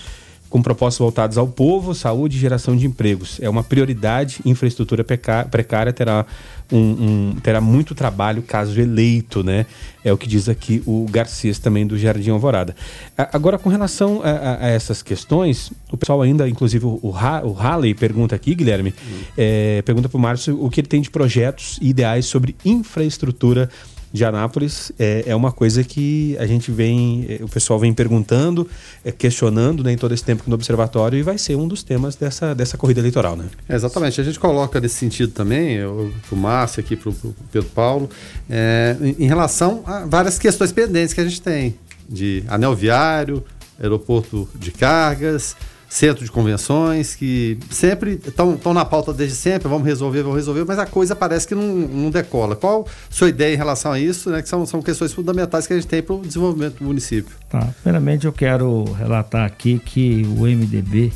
com propostas voltadas ao povo, saúde e geração de empregos. É uma prioridade, infraestrutura precária terá, um, um, terá muito trabalho caso eleito, né? É o que diz aqui o Garcês também do Jardim Alvorada. Agora, com relação a, a, a essas questões, o pessoal ainda, inclusive o, o Halley pergunta aqui, Guilherme, hum. é, pergunta para o Márcio o que ele tem de projetos e ideais sobre infraestrutura de Anápolis é, é uma coisa que a gente vem, é, o pessoal vem perguntando, é, questionando né, em todo esse tempo no observatório e vai ser um dos temas dessa, dessa corrida eleitoral, né? Exatamente. A gente coloca nesse sentido também, para o Márcio aqui, para o Pedro Paulo, é, em relação a várias questões pendentes que a gente tem de anel viário, aeroporto de cargas, centro de convenções, que sempre estão na pauta desde sempre, vamos resolver, vamos resolver, mas a coisa parece que não, não decola. Qual a sua ideia em relação a isso, né, que são, são questões fundamentais que a gente tem para o desenvolvimento do município? Tá. Primeiramente, eu quero relatar aqui que o MDB,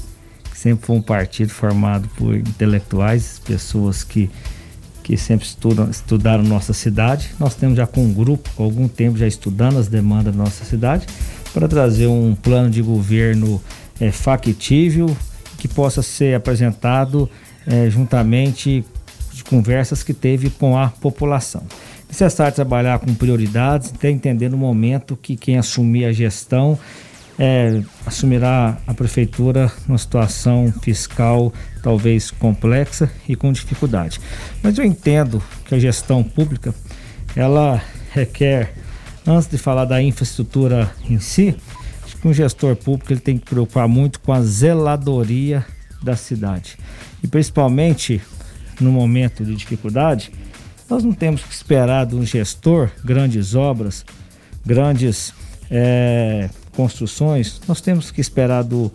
que sempre foi um partido formado por intelectuais, pessoas que, que sempre estudam, estudaram nossa cidade, nós temos já com um grupo, com algum tempo já estudando as demandas da nossa cidade, para trazer um plano de governo é, factível que possa ser apresentado é, juntamente de conversas que teve com a população. Necessário trabalhar com prioridades, até entender no momento que quem assumir a gestão é, assumirá a prefeitura numa situação fiscal talvez complexa e com dificuldade. Mas eu entendo que a gestão pública ela requer antes de falar da infraestrutura em si, que um gestor público ele tem que preocupar muito com a zeladoria da cidade. E principalmente no momento de dificuldade, nós não temos que esperar de um gestor grandes obras, grandes é, construções, nós temos que esperar do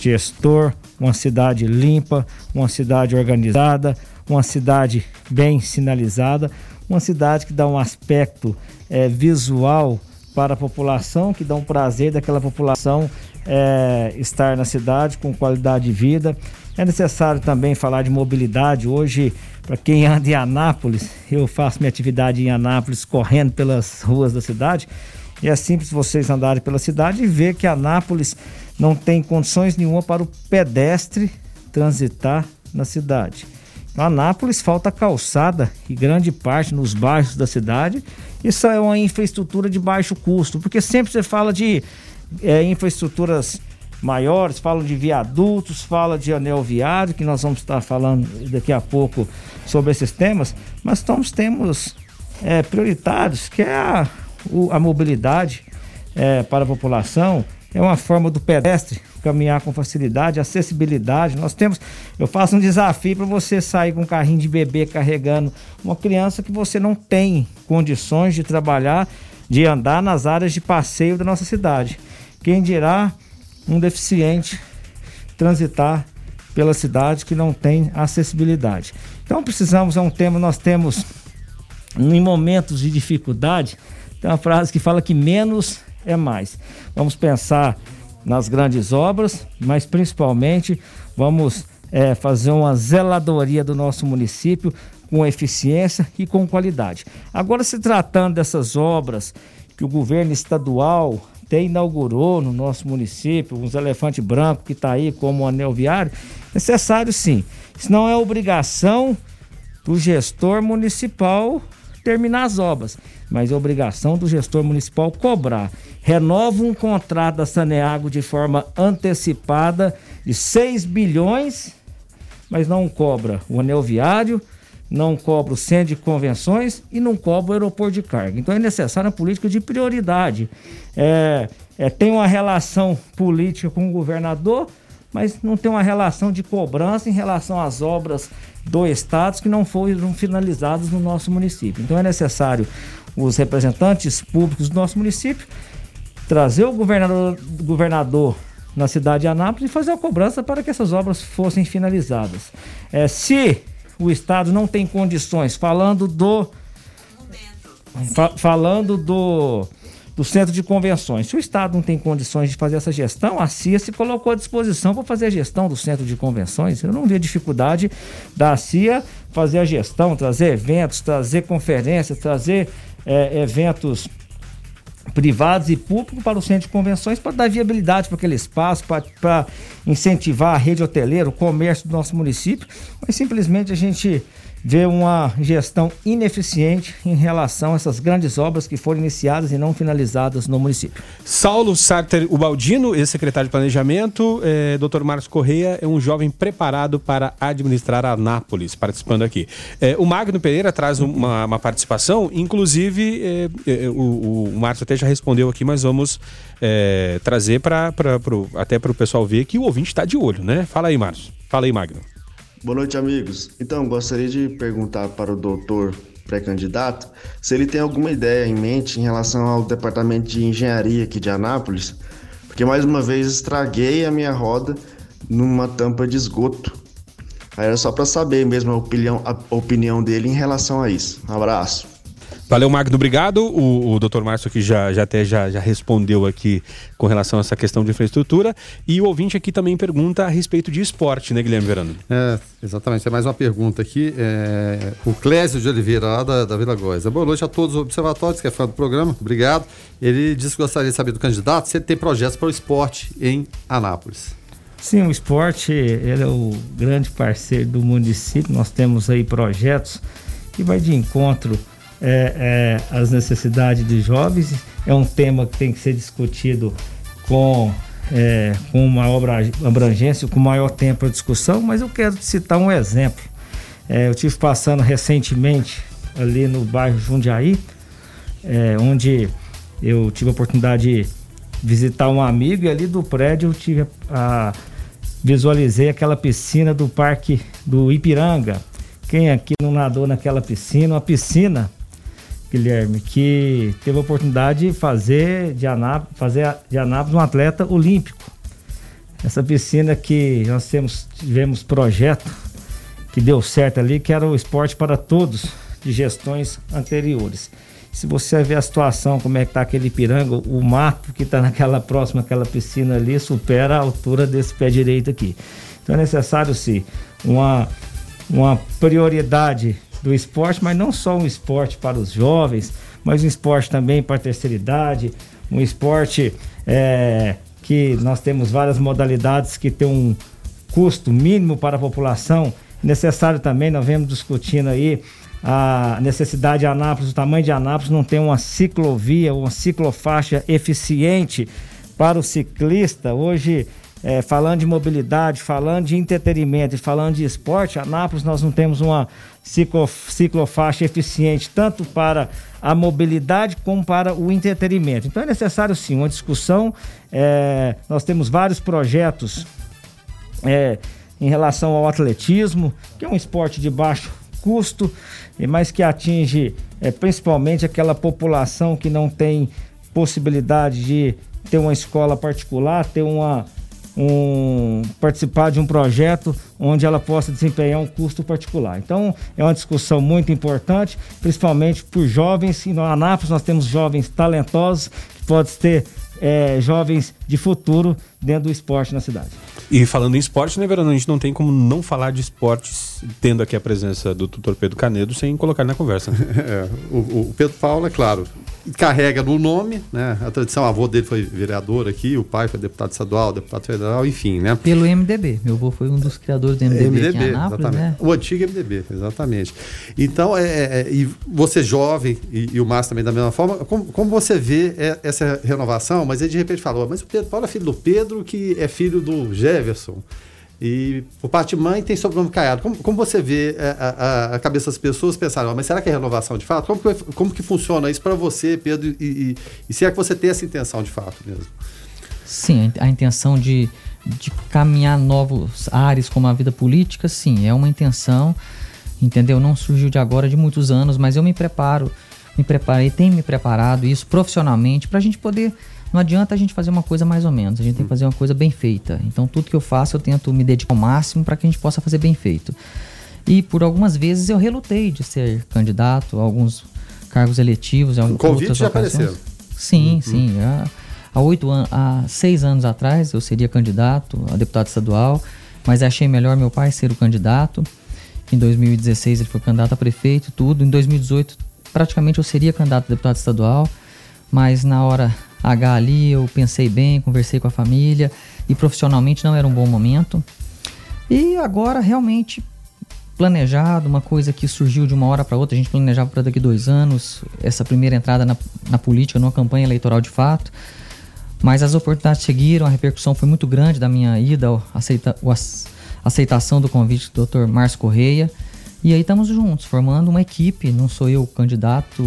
gestor uma cidade limpa, uma cidade organizada, uma cidade bem sinalizada, uma cidade que dá um aspecto é, visual para a população, que dá um prazer daquela população é, estar na cidade com qualidade de vida. É necessário também falar de mobilidade. Hoje, para quem anda em Anápolis, eu faço minha atividade em Anápolis correndo pelas ruas da cidade. E é simples vocês andarem pela cidade e ver que Anápolis não tem condições nenhuma para o pedestre transitar na cidade. Então, Anápolis falta calçada e grande parte nos bairros da cidade. Isso é uma infraestrutura de baixo custo, porque sempre você fala de é, infraestruturas maiores, falam de viadutos, fala de anel viário, que nós vamos estar falando daqui a pouco sobre esses temas, mas temos temas é, prioritários, que é a, o, a mobilidade é, para a população, é uma forma do pedestre caminhar com facilidade, acessibilidade. Nós temos, eu faço um desafio para você sair com um carrinho de bebê carregando uma criança que você não tem condições de trabalhar, de andar nas áreas de passeio da nossa cidade. Quem dirá um deficiente transitar pela cidade que não tem acessibilidade. Então precisamos, é um tema, nós temos em momentos de dificuldade, tem uma frase que fala que menos é mais. Vamos pensar nas grandes obras, mas principalmente vamos é, fazer uma zeladoria do nosso município com eficiência e com qualidade. Agora, se tratando dessas obras que o governo estadual até inaugurou no nosso município, uns elefante branco que está aí como um anel viário, necessário sim. Isso não é obrigação do gestor municipal terminar as obras, mas é obrigação do gestor municipal cobrar. Renova um contrato da Saneago de forma antecipada de 6 bilhões, mas não cobra o anel viário, não cobra o centro de convenções e não cobra o aeroporto de carga. Então é necessária uma política de prioridade. É, é, tem uma relação política com o governador, mas não tem uma relação de cobrança em relação às obras do Estado que não foram finalizadas no nosso município. Então é necessário os representantes públicos do nosso município trazer o governador, governador na cidade de Anápolis e fazer a cobrança para que essas obras fossem finalizadas. É, se o Estado não tem condições, falando do. Fa, falando do, do centro de convenções. Se o Estado não tem condições de fazer essa gestão, a CIA se colocou à disposição para fazer a gestão do centro de convenções. Eu não vi dificuldade da CIA fazer a gestão, trazer eventos, trazer conferências, trazer é, eventos privados e públicos para o centro de convenções para dar viabilidade para aquele espaço, para incentivar a rede hoteleira, o comércio do nosso município, mas simplesmente a gente vê uma gestão ineficiente em relação a essas grandes obras que foram iniciadas e não finalizadas no município. Saulo Sarter Ubaldino, ex-secretário de Planejamento, é, Dr. Marcos Correia é um jovem preparado para administrar Anápolis, participando aqui. É, o Magno Pereira traz uma, uma participação, inclusive é, é o, o Márcio até já respondeu aqui, mas vamos é, trazer para até para o pessoal ver que o ouvinte está de olho, né? Fala aí, Márcio. Fala aí, Magno. Boa noite, amigos. Então, gostaria de perguntar para o doutor pré-candidato se ele tem alguma ideia em mente em relação ao departamento de engenharia aqui de Anápolis, porque mais uma vez estraguei a minha roda numa tampa de esgoto. Aí era só para saber mesmo a opinião, a opinião dele em relação a isso. Um abraço. Valeu, Magno, obrigado. O, o doutor Márcio aqui já, já até já, já respondeu aqui com relação a essa questão de infraestrutura. E o ouvinte aqui também pergunta a respeito de esporte, né, Guilherme Verano? É, exatamente. Tem mais uma pergunta aqui. É, o Clésio de Oliveira, lá da, da Vila Góis. Boa noite a todos os observatórios, que é fã do programa. Obrigado. Ele disse que gostaria de saber do candidato se ele tem projetos para o esporte em Anápolis. Sim, o esporte ele é o grande parceiro do município. Nós temos aí projetos que vai de encontro é, é, as necessidades dos jovens. É um tema que tem que ser discutido com, é, com uma abrangência, com maior tempo de discussão, mas eu quero citar um exemplo. É, eu tive passando recentemente ali no bairro Jundiaí, é, onde eu tive a oportunidade de visitar um amigo e ali do prédio eu tive a, a visualizei aquela piscina do parque do Ipiranga. Quem aqui não nadou naquela piscina? Uma piscina, Guilherme, que teve a oportunidade de fazer de Anápolis, fazer de Anápolis um atleta olímpico. Essa piscina que nós temos, tivemos projeto que deu certo ali, que era o esporte para todos de gestões anteriores. Se você ver a situação, como é que está aquele piranga, o mato que está naquela próxima aquela piscina ali supera a altura desse pé direito aqui. Então é necessário sim uma, uma prioridade do esporte, mas não só um esporte para os jovens, mas um esporte também para a terceira idade, um esporte é, que nós temos várias modalidades que tem um custo mínimo para a população. Necessário também, nós vemos discutindo aí a necessidade de Anápolis, o tamanho de Anápolis não tem uma ciclovia, uma ciclofaixa eficiente para o ciclista. Hoje, é, falando de mobilidade, falando de entretenimento e falando de esporte, Anápolis nós não temos uma ciclo, ciclofaixa eficiente tanto para a mobilidade como para o entretenimento. Então é necessário sim uma discussão. É, nós temos vários projetos é, em relação ao atletismo, que é um esporte de baixo custo, mas que atinge é, principalmente aquela população que não tem possibilidade de ter uma escola particular, ter uma um, participar de um projeto onde ela possa desempenhar um custo particular. Então, é uma discussão muito importante, principalmente por jovens. E no Anápolis nós temos jovens talentosos que podem ter é, jovens de futuro dentro do esporte na cidade. E falando em esporte, né, Verano, a gente não tem como não falar de esportes, tendo aqui a presença do tutor Pedro Canedo, sem colocar na conversa. Né? É, o, o, Pedro Paulo, é claro, carrega no nome, né? A tradição, o avô dele foi vereador aqui, o pai foi deputado estadual, deputado federal, enfim, né? Pelo MDB. Meu avô foi um dos criadores do MDB, MDB aqui em Anápolis, exatamente. né? O antigo MDB, exatamente. Então, é, é, é, e você jovem, e, e, o Márcio também da mesma forma, como, como você vê é, essa renovação, mas ele de repente falou, mas o Pedro Paulo é filho do Pedro, que é filho do Jefferson. E por parte mãe tem sobrenome Caiado. Como, como você vê é, a, a, a, cabeça das pessoas pensaram, mas será que é renovação de fato? Como que, como que funciona isso para você, Pedro? E, e, e, se é que você tem essa intenção de fato mesmo? Sim, a intenção de, de caminhar novos ares como a vida política, sim, é uma intenção, entendeu? Não surgiu de agora, de muitos anos, mas eu me preparo, me preparei, tenho me preparado isso profissionalmente para a gente poder não adianta a gente fazer uma coisa mais ou menos, a gente tem que fazer uma coisa bem feita. Então, tudo que eu faço, eu tento me dedicar ao máximo para que a gente possa fazer bem feito. E por algumas vezes eu relutei de ser candidato a alguns cargos eletivos. O convite já apareceu. Sim, uhum. sim. Há oito anos, há seis anos atrás eu seria candidato a deputado estadual, mas achei melhor meu pai ser o candidato. Em 2016 ele foi candidato a prefeito, tudo. Em 2018 praticamente eu seria candidato a deputado estadual, mas na hora H ali, eu pensei bem, conversei com a família e profissionalmente não era um bom momento. E agora realmente planejado, uma coisa que surgiu de uma hora para outra, a gente planejava para daqui dois anos, essa primeira entrada na, na política, numa campanha eleitoral de fato. Mas as oportunidades seguiram, a repercussão foi muito grande da minha ida, aceita, a aceitação do convite do Dr. Márcio Correia. E aí estamos juntos, formando uma equipe. Não sou eu candidato,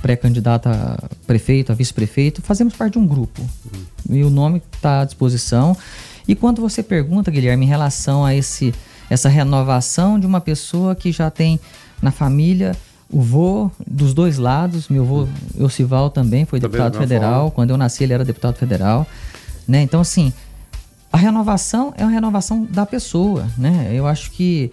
pré-candidato a prefeito, a vice-prefeito. Fazemos parte de um grupo. Uhum. E o nome está à disposição. E quando você pergunta, Guilherme, em relação a esse, essa renovação de uma pessoa que já tem na família o vô dos dois lados, meu vô Osival também foi também deputado federal. Forma. Quando eu nasci, ele era deputado federal. Né? Então, assim, a renovação é uma renovação da pessoa. Né? Eu acho que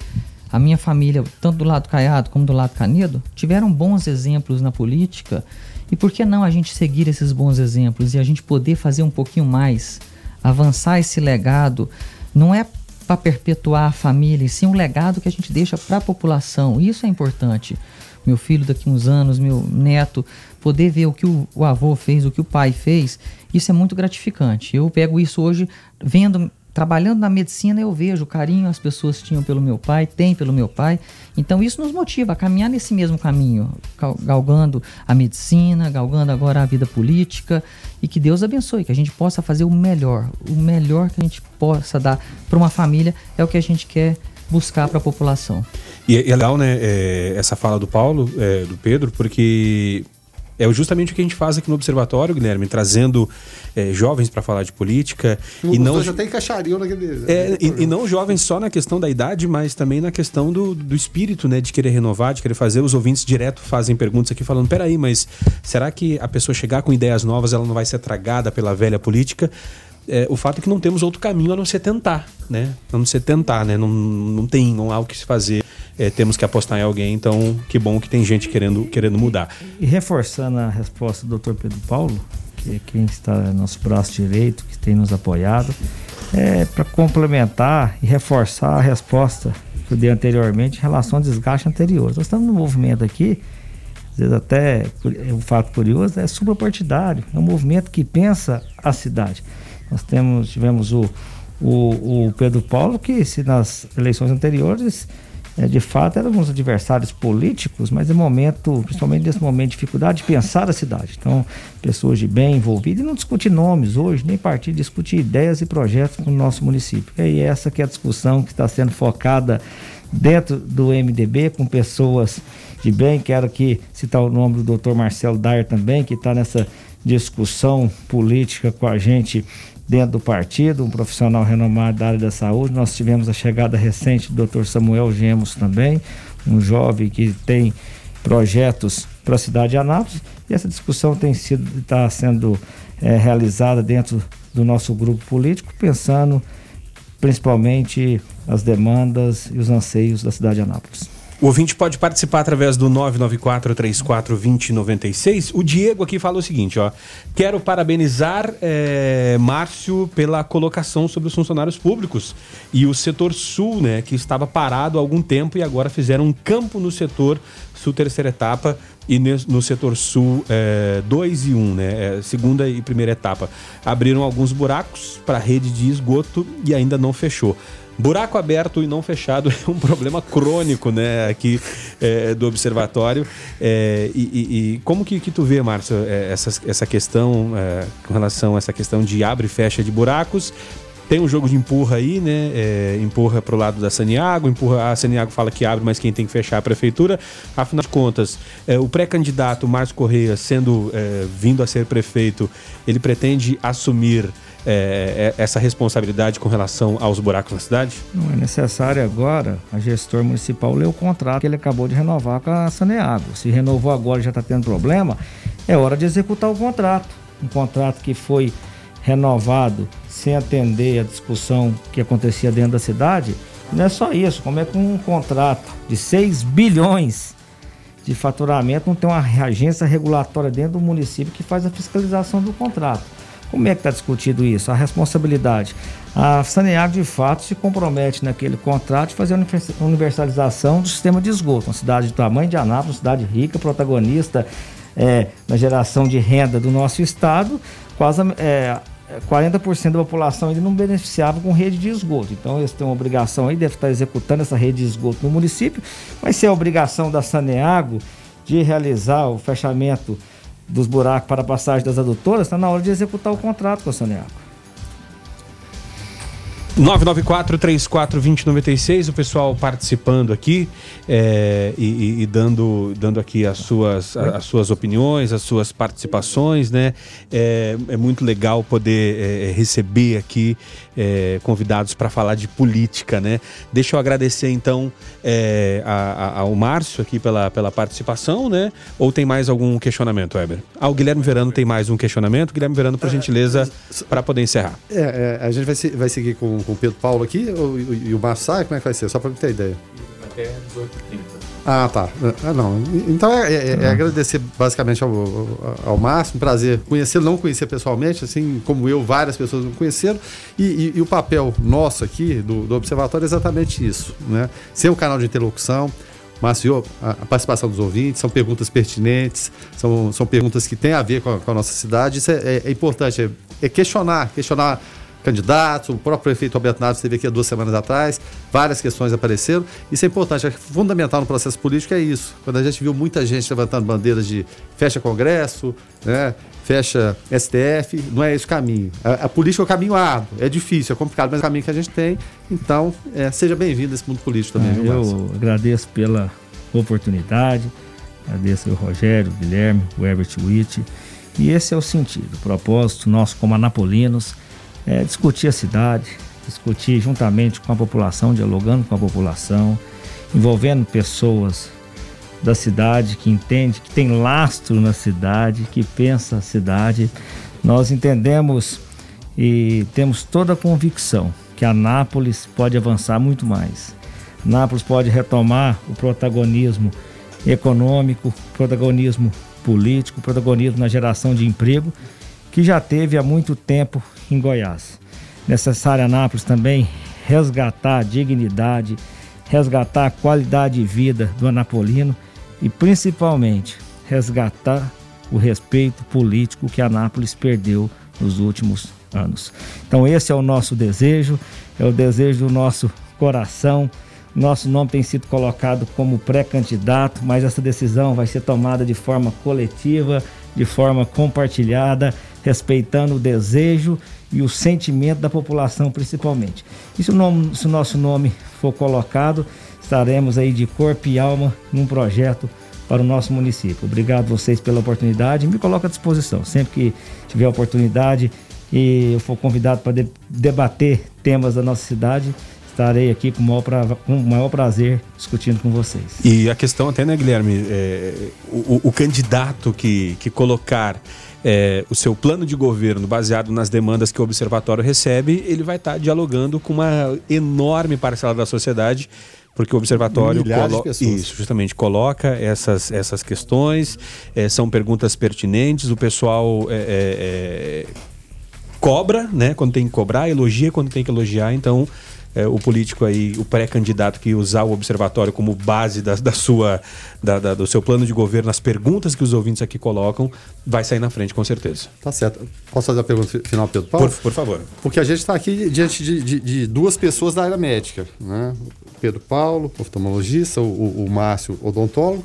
a minha família, tanto do lado Caiado como do lado Canedo, tiveram bons exemplos na política. E por que não a gente seguir esses bons exemplos e a gente poder fazer um pouquinho mais, avançar esse legado? Não é para perpetuar a família, e sim um legado que a gente deixa para a população. Isso é importante. Meu filho daqui uns anos, meu neto, poder ver o que o, o avô fez, o que o pai fez, isso é muito gratificante. Eu pego isso hoje vendo trabalhando na medicina eu vejo o carinho as pessoas tinham pelo meu pai, têm pelo meu pai. Então isso nos motiva a caminhar nesse mesmo caminho, galgando a medicina, galgando agora a vida política e que Deus abençoe, que a gente possa fazer o melhor, o melhor que a gente possa dar para uma família é o que a gente quer buscar para a população. E é legal, né, é, essa fala do Paulo, é, do Pedro, porque É justamente o que a gente faz aqui no Observatório, Guilherme, trazendo é, jovens para falar de política. O e não já encaixariam naquele. é, e, e, não jovens só na questão da idade, mas também na questão do, do espírito, né? De querer renovar, de querer fazer. Os ouvintes direto fazem perguntas aqui falando: peraí, mas será que a pessoa chegar com ideias novas ela não vai ser tragada pela velha política? É, o fato é que não temos outro caminho a não ser tentar, né? A não ser tentar, né? Não, não tem, não há o que se fazer. É, temos que apostar em alguém, então que bom que tem gente querendo, querendo mudar. E reforçando a resposta do Dr. Pedro Paulo, que é quem está nosso braço direito, que tem nos apoiado, é para complementar e reforçar a resposta que eu dei anteriormente em relação ao desgaste anterior. Nós estamos no movimento aqui, às vezes até um fato curioso, é suprapartidário, é um movimento que pensa a cidade. Nós temos, tivemos o, o, o Pedro Paulo, que se nas eleições anteriores é, de fato eram uns adversários políticos, mas é momento, principalmente nesse momento de dificuldade, de pensar a cidade. Então, pessoas de bem envolvidas e não discutir nomes hoje, nem partido, discutir ideias e projetos no nosso município. E essa que é a discussão que está sendo focada dentro do MDB, com pessoas de bem. Quero aqui citar o nome do Dr. Marcelo Dyer também, que está nessa discussão política com a gente dentro do partido, um profissional renomado da área da saúde. Nós tivemos a chegada recente do Dr. Samuel Gemos também, um jovem que tem projetos para a cidade de Anápolis. E essa discussão tem sido está sendo é, realizada dentro do nosso grupo político, pensando principalmente as demandas e os anseios da cidade de Anápolis. O ouvinte pode participar através do 994-34-2096. O Diego aqui fala o seguinte, ó. Quero parabenizar é, Márcio pela colocação sobre os funcionários públicos e o setor sul, né, que estava parado há algum tempo e agora fizeram um campo no setor sul terceira etapa e no setor sul 2 é, e 1, um, né? É, segunda e primeira etapa. Abriram alguns buracos para a rede de esgoto e ainda não fechou. Buraco aberto e não fechado é um problema crônico, né, aqui é, do observatório. É, e, e, como que, que tu vê, Márcio, é, essa, essa questão é, com relação a essa questão de abre e fecha de buracos? Tem um jogo de empurra aí, né? É, empurra pro lado da Saniago, empurra. A Saniago fala que abre, mas quem tem que fechar é a prefeitura. Afinal de contas, é, o pré-candidato Márcio Correia, sendo é, vindo a ser prefeito, ele pretende assumir é, é, essa responsabilidade com relação aos buracos na cidade? Não é necessário agora a gestor municipal ler o contrato que ele acabou de renovar com a Saneago. Se renovou agora e já está tendo problema, é hora de executar o contrato. Um contrato que foi renovado sem atender a discussão que acontecia dentro da cidade. Não é só isso, como é que um contrato de 6 bilhões de faturamento não tem uma agência regulatória dentro do município que faz a fiscalização do contrato. Como é que está discutido isso? A responsabilidade. A Saneago, de fato, se compromete naquele contrato de fazer a universalização do sistema de esgoto. Uma cidade de tamanho de Anápolis, cidade rica, protagonista é, na geração de renda do nosso estado, quase é, 40% da população ainda não beneficiava com rede de esgoto. Então eles têm uma obrigação aí, deve estar executando essa rede de esgoto no município, mas se a obrigação da Saneago de realizar o fechamento dos buracos para a passagem das adutoras, está na hora de executar o contrato Saneago. 994-34-2096, o pessoal participando aqui é, e, e, dando, dando aqui as suas, as suas opiniões, as suas participações, né? É, é muito legal poder é, receber aqui convidados para falar de política, né? Deixa eu agradecer então a, a, ao Márcio aqui pela, pela participação, né? Ou tem mais algum questionamento, Weber? Ah, o Guilherme Verano tem mais um questionamento. Guilherme Verano, por gentileza, para poder encerrar. É, é, a gente vai, se, vai seguir com, com o Pedro Paulo aqui ou, e o Márcio sai? Como é que vai ser? Só para ter ideia. Até 18h30. Ah, tá. Ah, não. Então é, é, é agradecer basicamente ao, ao Márcio, um prazer conhecê-lo, não conhecer pessoalmente, assim como eu, várias pessoas não conheceram. E, e, e o papel nosso aqui do, do, Observatório é exatamente isso, né? Ser um canal de interlocução. Márcio, a, a participação dos ouvintes, são perguntas pertinentes, são, são perguntas que têm a ver com a, com a nossa cidade. Isso é, é, é importante, é, é questionar, questionar candidatos, o próprio prefeito Alberto Naves esteve aqui há duas semanas atrás, várias questões apareceram. Isso é importante, é fundamental no processo político é isso. Quando a gente viu muita gente levantando bandeiras de fecha Congresso, né, fecha STF, não é esse o caminho. A, a, política é o caminho árduo, é difícil, é complicado, mas é o caminho que a gente tem. Então, é, seja bem-vindo a esse mundo político também. Ah, eu agradeço pela oportunidade. agradeço o Rogério, o Guilherme, o Herbert Witt. E esse é o sentido, o propósito nosso como anapolinos é discutir a cidade, discutir juntamente com a população, dialogando com a população, envolvendo pessoas da cidade que entende, que tem lastro na cidade, que pensa a cidade. Nós entendemos e temos toda a convicção que a Nápoles pode avançar muito mais. Nápoles pode retomar o protagonismo econômico, protagonismo político, protagonismo na geração de emprego que já teve há muito tempo em Goiás. Necessário Anápolis também resgatar a dignidade, resgatar a qualidade de vida do anapolino e principalmente resgatar o respeito político que Anápolis perdeu nos últimos anos. Então esse é o nosso desejo, é o desejo do nosso coração. Nosso nome tem sido colocado como pré-candidato, mas essa decisão vai ser tomada de forma coletiva, de forma compartilhada, respeitando o desejo e o sentimento da população principalmente. E se o, nome, se o nosso nome for colocado, estaremos aí de corpo e alma num projeto para o nosso município. Obrigado vocês pela oportunidade. Me coloco à disposição. Sempre que tiver oportunidade e eu for convidado para de, debater temas da nossa cidade, estarei aqui com o maior, pra, com o maior prazer discutindo com vocês. E a questão até, né, Guilherme, é, o, o, candidato que, que colocar é, o seu plano de governo baseado nas demandas que o observatório recebe, ele vai estar dialogando com uma enorme parcela da sociedade porque o observatório colo... isso justamente coloca essas, essas questões é, são perguntas pertinentes o pessoal é, é, cobra né quando tem que cobrar elogia quando tem que elogiar então é, o político aí, o pré-candidato que usar o observatório como base da, da sua, da, da, do seu plano de governo, as perguntas que os ouvintes aqui colocam, vai sair na frente, com certeza. Tá certo. Posso fazer a pergunta final, Pedro Paulo? Por, por favor. Porque a gente está aqui diante de, de, de, duas pessoas da área médica, né? Pedro Paulo, oftalmologista, o, o Márcio, odontólogo.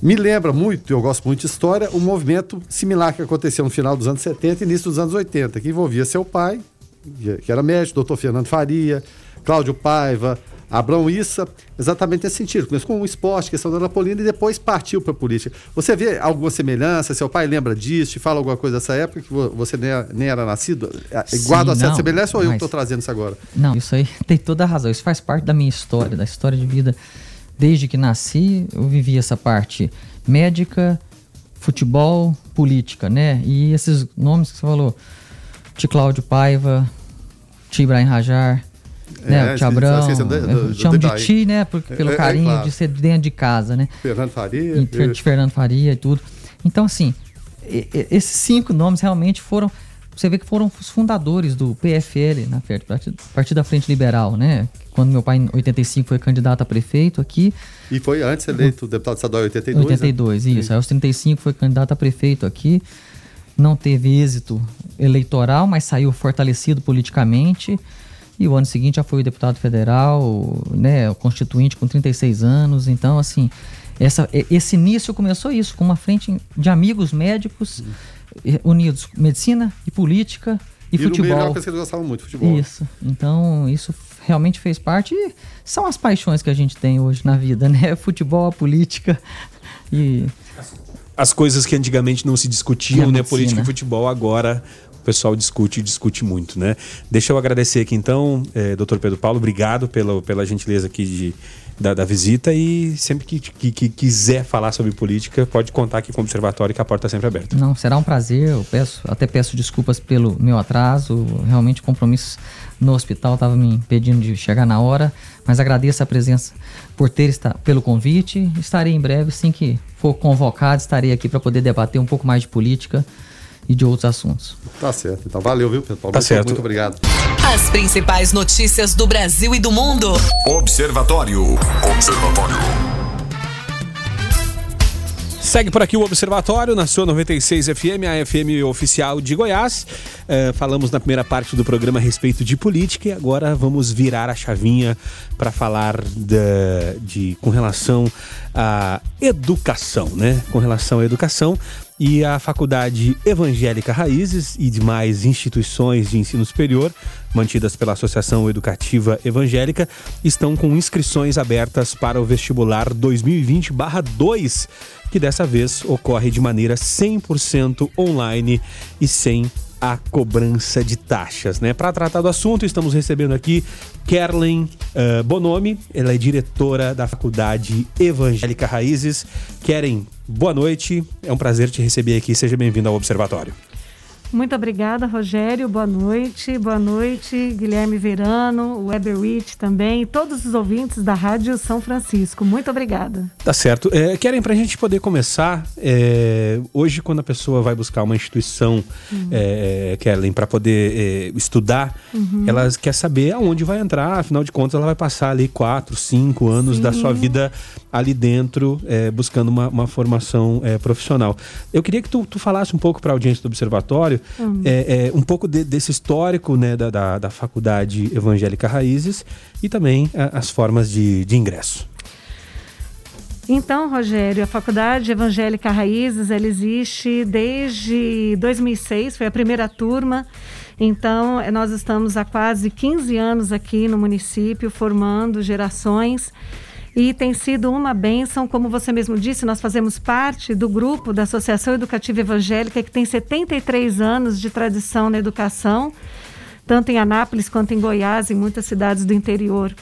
Me lembra muito, eu gosto muito de história, um movimento similar que aconteceu no final dos anos 70 e início dos anos 80, que envolvia seu pai, que era médico, doutor Fernando Faria, Cláudio Paiva, Abrão Issa, exatamente nesse sentido. Começou com o esporte, questão da Napolina, e depois partiu para a política. Você vê alguma semelhança? Seu pai lembra disso? Te fala alguma coisa dessa época que você nem era nascido? Sim, Guarda a certa semelhança ou eu estou trazendo isso agora? Não, isso aí tem toda a razão. Isso faz parte da minha história, da história de vida. Desde que nasci, eu vivi essa parte médica, futebol, política, né? E esses nomes que você falou, de Cláudio Paiva, Tibraim Rajar, né? É, o Tiabrão, chamo de ti, né? Porque, pelo é, é carinho é, claro. de ser dentro de casa, né? Fernando Faria. E, de Fernando Faria e tudo. Então, assim, esses cinco nomes realmente foram. Você vê que foram os fundadores do PFL, na Partido da Frente Liberal, né? Quando meu pai, em 85, foi candidato a prefeito aqui. E foi antes eleito deputado estadual em 82. 82, né? isso. Aí aos 35 foi candidato a prefeito aqui. Não teve êxito eleitoral, mas saiu fortalecido politicamente. E o ano seguinte já foi o deputado federal, né, o constituinte com 36 anos. Então, assim, essa, esse início começou isso, com uma frente de amigos médicos uhum. unidos, medicina e política e, e futebol. No meio, que gostavam muito de futebol. Isso. Então, isso realmente fez parte e são as paixões que a gente tem hoje na vida, né? Futebol, a política e as coisas que antigamente não se discutiam, né? Política e futebol, agora o pessoal discute e discute muito, né? Deixa eu agradecer aqui então, é, doutor Pedro Paulo, obrigado pela, pela gentileza aqui de, da, da visita e sempre que, que, que, quiser falar sobre política, pode contar aqui com o Observatório que a porta está sempre aberta. Não, será um prazer, eu peço, até peço desculpas pelo meu atraso, realmente compromisso no hospital estava me impedindo de chegar na hora, mas agradeço a presença por ter está, pelo convite. Estarei em breve, assim que for convocado, estarei aqui para poder debater um pouco mais de política e de outros assuntos. Tá certo. Então valeu, viu, Pedro Paulo? Tá muito, certo. Muito obrigado. As principais notícias do Brasil e do mundo. Observatório. Observatório. Segue por aqui o Observatório na sua 96 FM, a FM oficial de Goiás. Uh, falamos na primeira parte do programa a respeito de política e agora vamos virar a chavinha para falar de, de, com relação à educação, né? Com relação à educação. E a Faculdade Evangélica Raízes e demais instituições de ensino superior, mantidas pela Associação Educativa Evangélica, estão com inscrições abertas para o vestibular 2020-2, que dessa vez ocorre de maneira 100% online e sem a cobrança de taxas, né? Para tratar do assunto, estamos recebendo aqui Kerlen uh, Bonomi, ela é diretora da Faculdade Evangélica Raízes. Keren, boa noite, é um prazer te receber aqui, seja bem-vindo ao Observatório. Muito obrigada, Rogério. Boa noite. Boa noite, Guilherme Verano, Weber Rich também, e todos os ouvintes da Rádio São Francisco. Muito obrigada. Tá certo. É, querem para a gente poder começar, é, hoje quando a pessoa vai buscar uma instituição, uhum. é, Kellen, para poder é, estudar, uhum. ela quer saber aonde vai entrar, afinal de contas ela vai passar ali quatro, cinco anos Sim. da sua vida ali dentro, é, buscando uma, uma formação é, profissional. Eu queria que tu, tu falasse um pouco para a audiência do Observatório Hum. É, é, um pouco de, desse histórico né, da, da, da, Faculdade Evangélica Raízes e também a, as formas de, de ingresso. Então, Rogério, a Faculdade Evangélica Raízes, ela existe desde 2006, foi a primeira turma. Então, nós estamos há quase 15 anos aqui no município, formando gerações e tem sido uma bênção, como você mesmo disse, nós fazemos parte do grupo da Associação Educativa Evangélica, que tem 73 anos de tradição na educação, tanto em Anápolis quanto em Goiás, em muitas cidades do interior.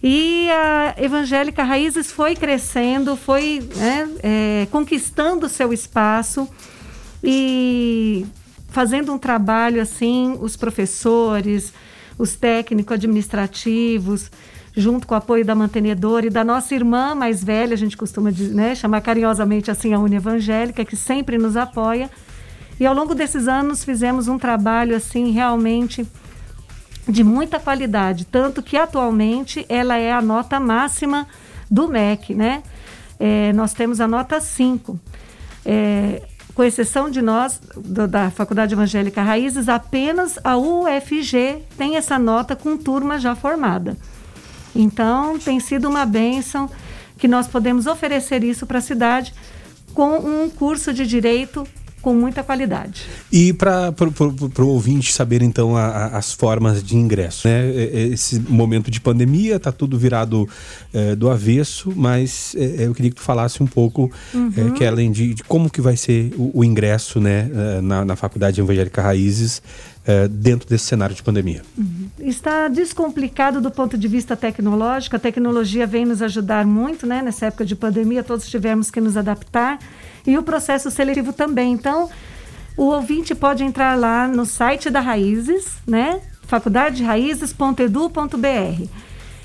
E a Evangélica Raízes foi crescendo, foi né, é, conquistando seu espaço e fazendo um trabalho assim, os professores, os técnicos administrativos, junto com o apoio da mantenedora e da nossa irmã mais velha, a gente costuma né, chamar carinhosamente assim a Uni Evangélica, que sempre nos apoia. E ao longo desses anos fizemos um trabalho assim realmente de muita qualidade, tanto que atualmente ela é a nota máxima do MEC, né? É, nós temos a nota 5. É, com exceção de nós, do, da Faculdade Evangélica Raízes, apenas a UFG tem essa nota com turma já formada. Então, tem sido uma bênção que nós podemos oferecer isso para a cidade com um curso de direito com muita qualidade. E para o ouvinte saber, então, a, a, as formas de ingresso. Né? Esse momento de pandemia está tudo virado é, do avesso, mas é, eu queria que tu falasse um pouco, uhum. é, Kellen, de, de, como que vai ser o, o ingresso né, na, na Faculdade Evangélica Raízes dentro desse cenário de pandemia. Uhum. Está descomplicado do ponto de vista tecnológico. A tecnologia vem nos ajudar muito, né? Nessa época de pandemia, todos tivemos que nos adaptar e o processo seletivo também. Então, o ouvinte pode entrar lá no site da Raízes, né? faculdaderaízes.edu.br.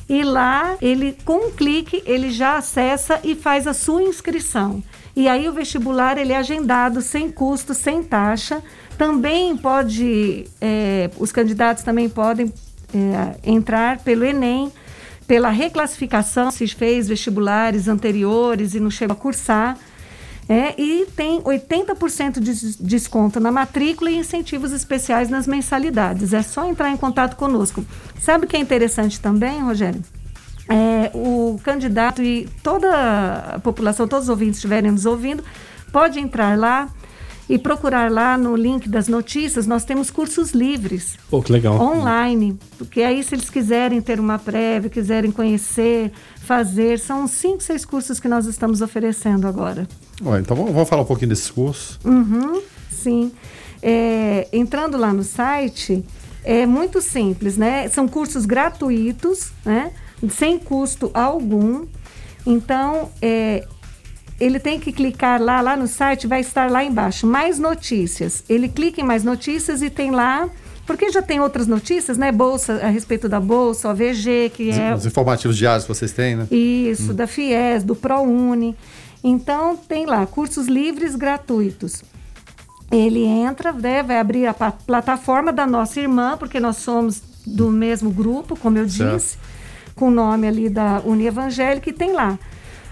E lá, ele com um clique, ele já acessa e faz a sua inscrição. E aí o vestibular ele é agendado sem custo, sem taxa. Também pode, é, os candidatos também podem é, entrar pelo Enem, pela reclassificação, se fez vestibulares anteriores e não chegou a cursar. É, e tem 80% de desconto na matrícula e incentivos especiais nas mensalidades. É só entrar em contato conosco. Sabe o que é interessante também, Rogério? É, o candidato e toda a população, todos os ouvintes estiverem nos ouvindo, pode entrar lá e procurar lá no link das notícias, nós temos cursos livres. Pô, que legal. Online. Porque aí, se eles quiserem ter uma prévia, quiserem conhecer, fazer, são cinco, seis cursos que nós estamos oferecendo agora. Ué, então vamos falar um pouquinho desses cursos. Uhum, sim. É, entrando lá no site, é muito simples, né? São cursos gratuitos, né? Sem custo algum. Então, é, ele tem que clicar lá, lá no site, vai estar lá embaixo, mais notícias. Ele clica em mais notícias e tem lá porque já tem outras notícias, né? Bolsa, a respeito da Bolsa, OVG, que é... Os informativos diários que vocês têm, né? Isso, hum. da FIES, do ProUni. Então, tem lá, cursos livres gratuitos. Ele entra, né, vai abrir a plataforma da nossa irmã, porque nós somos do mesmo grupo, como eu certo. disse, com o nome ali da Uni Evangélica, e tem lá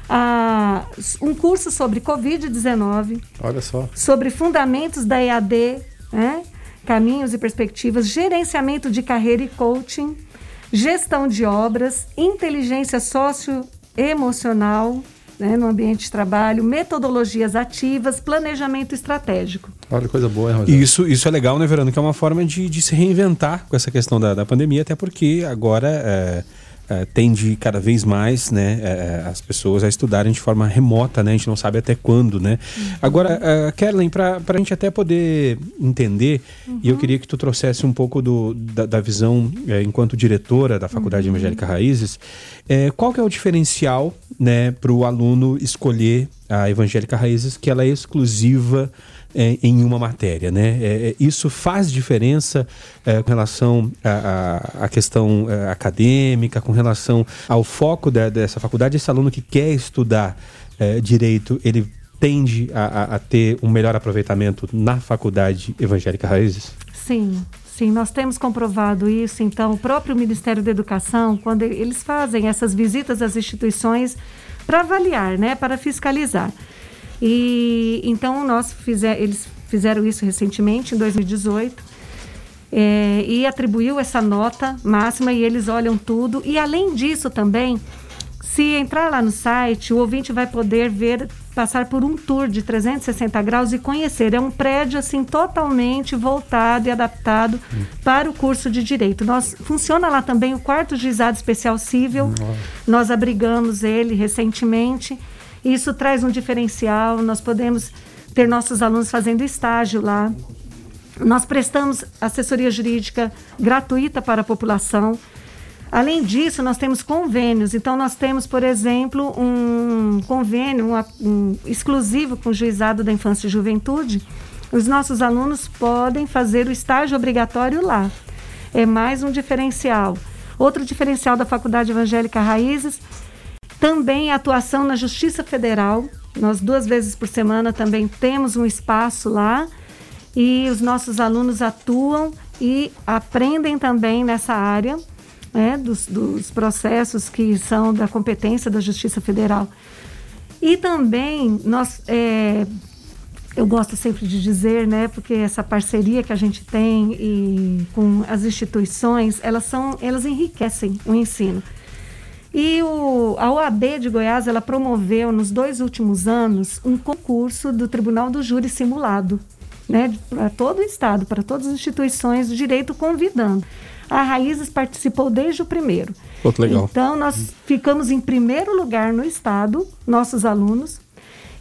ah, um curso sobre Covid-19. Olha só. Sobre fundamentos da EAD, né? caminhos e perspectivas, gerenciamento de carreira e coaching, gestão de obras, inteligência socioemocional, né, no ambiente de trabalho, metodologias ativas, planejamento estratégico. Olha que coisa boa, hein, Rogério? isso, isso é legal, né, Verano? Que é uma forma de, de se reinventar com essa questão da, da pandemia, até porque agora é, é, tende cada vez mais né, é, as pessoas a estudarem de forma remota, né? A gente não sabe até quando, né? Agora, é, Kerlen, para a gente até poder entender, e eu queria que tu trouxesse um pouco do, da, da visão é, enquanto diretora da Faculdade Evangélica Raízes, é, qual que é o diferencial né, para o aluno escolher a Evangélica Raízes, que ela é exclusiva é, em uma matéria, né? É, é, isso faz diferença é, com relação à questão é, acadêmica, com relação ao foco da- dessa faculdade. Esse aluno que quer estudar é, direito, ele tende a, a- a ter um melhor aproveitamento na faculdade evangélica Raízes? Sim, sim, nós temos comprovado isso. Então, o próprio Ministério da Educação, quando eles fazem essas visitas às instituições para avaliar, né, para fiscalizar. E então nós fizer, eles fizeram isso recentemente, em 2018. é, e atribuiu essa nota máxima e eles olham tudo. E além disso também, se entrar lá no site, o ouvinte vai poder ver, passar por um tour de 360 graus e conhecer. É um prédio assim totalmente voltado e adaptado para o curso de direito. Nós funciona lá também o quarto juizado especial civil. Nós abrigamos ele recentemente. Isso traz um diferencial. Nós podemos ter nossos alunos fazendo estágio lá. Nós prestamos assessoria jurídica gratuita para a população. Além disso, nós temos convênios. Então, nós temos, por exemplo, um convênio um, um exclusivo com o Juizado da Infância e Juventude. Os nossos alunos podem fazer o estágio obrigatório lá. É mais um diferencial. Outro diferencial da Faculdade Evangélica Raízes também a atuação na Justiça Federal. Nós duas vezes por semana também temos um espaço lá e os nossos alunos atuam e aprendem também nessa área né, dos, dos processos que são da competência da Justiça Federal. E também nós é, eu gosto sempre de dizer, né, porque essa parceria que a gente tem e com as instituições, elas são, elas enriquecem o ensino. E o, a OAB de Goiás, ela promoveu nos dois últimos anos um concurso do Tribunal do Júri Simulado, né, para todo o Estado, para todas as instituições de direito convidando. A Raízes participou desde o primeiro. Pô, que legal. Então, nós ficamos em primeiro lugar no Estado, nossos alunos,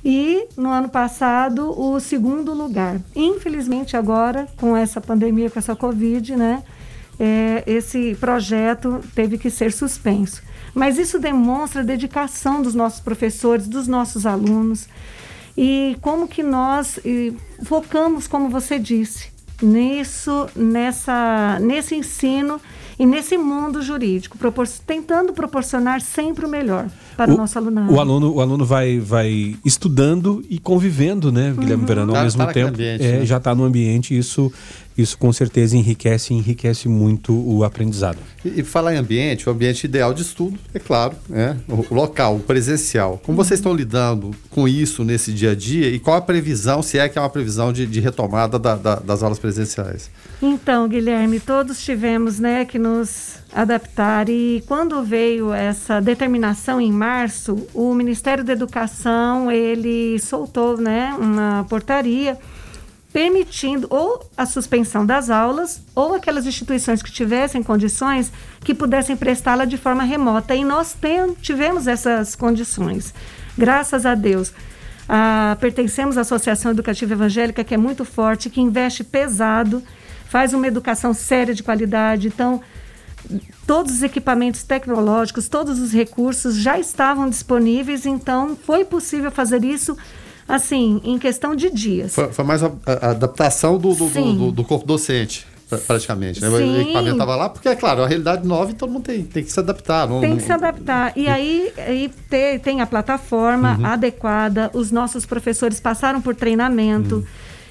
e no ano passado o segundo lugar. Infelizmente, agora, com essa pandemia, com essa Covid, né, é, esse projeto teve que ser suspenso. Mas isso demonstra a dedicação dos nossos professores, dos nossos alunos e como que nós e, focamos, como você disse, nisso, nessa, nesse ensino e nesse mundo jurídico, propor tentando proporcionar sempre o melhor para o, nosso alunado. O aluno, o aluno vai, vai estudando e convivendo, né, Guilherme Uhum. Verano, ao Tá- mesmo tá tempo. ambiente, é, né? Já está no ambiente, isso, isso com certeza enriquece enriquece muito o aprendizado. E, e falar em ambiente, o ambiente ideal de estudo, é claro, né? o, o local, o presencial. Como vocês estão lidando com isso nesse dia a dia e qual a previsão, se é que é uma previsão de, de retomada da- da- das aulas presenciais? Então, Guilherme, todos tivemos né, que nos adaptar e quando veio essa determinação em março, o Ministério da Educação ele soltou né, uma portaria permitindo ou a suspensão das aulas ou aquelas instituições que tivessem condições que pudessem prestá-la de forma remota. E nós tem, tivemos essas condições, graças a Deus. Ah, pertencemos à Associação Educativa Evangélica, que é muito forte, que investe pesado, faz uma educação séria de qualidade. Então, todos os equipamentos tecnológicos, todos os recursos já estavam disponíveis, então foi possível fazer isso assim, em questão de dias. Foi, foi mais a, a adaptação do, do, do, do- corpo docente, pra- praticamente. Né? O Sim. equipamento estava lá, porque, é claro, a realidade nova e todo mundo tem, tem que se adaptar. Não, Tem que se adaptar. E aí, aí te- tem a plataforma Uhum. adequada, os nossos professores passaram por treinamento. Uhum.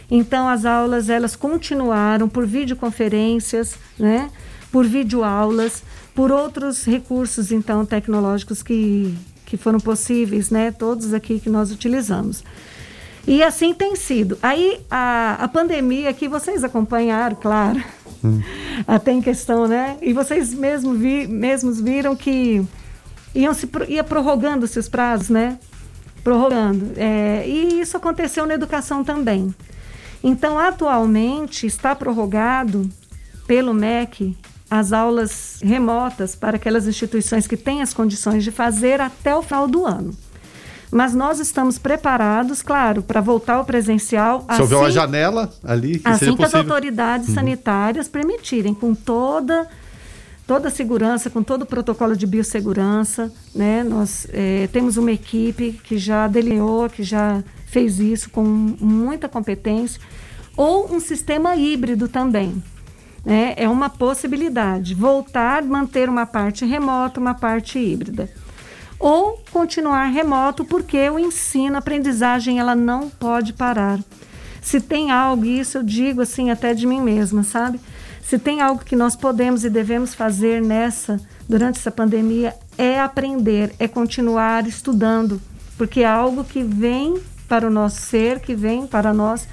Então, as aulas, elas continuaram por videoconferências, né? Por videoaulas, por outros recursos, então, tecnológicos que, que foram possíveis, né? Todos aqui que nós utilizamos. E assim tem sido. Aí, a, a pandemia que vocês acompanharam, claro, até em questão, né? E vocês mesmo vi, mesmos viram que iam se, ia prorrogando-se os prazos, né? prorrogando. É, e isso aconteceu na educação também. Então, atualmente, está prorrogado pelo MEC as aulas remotas para aquelas instituições que têm as condições de fazer até o final do ano. Mas nós estamos preparados, claro, para voltar ao presencial. Se assim, houver uma janela ali, que assim que as autoridades uhum. sanitárias permitirem, com toda toda a segurança, com todo o protocolo de biossegurança, né? Nós é, temos uma equipe que já delineou, que já fez isso com muita competência, ou um sistema híbrido também. Né? É uma possibilidade, voltar, manter uma parte remota, uma parte híbrida. Ou continuar remoto, porque o ensino, a aprendizagem, ela não pode parar. Se tem algo, isso eu digo assim até de mim mesma, sabe? Se tem algo que nós podemos e devemos fazer nessa, durante essa pandemia, é aprender, é continuar estudando, porque é algo que vem para o nosso ser, que vem para nós,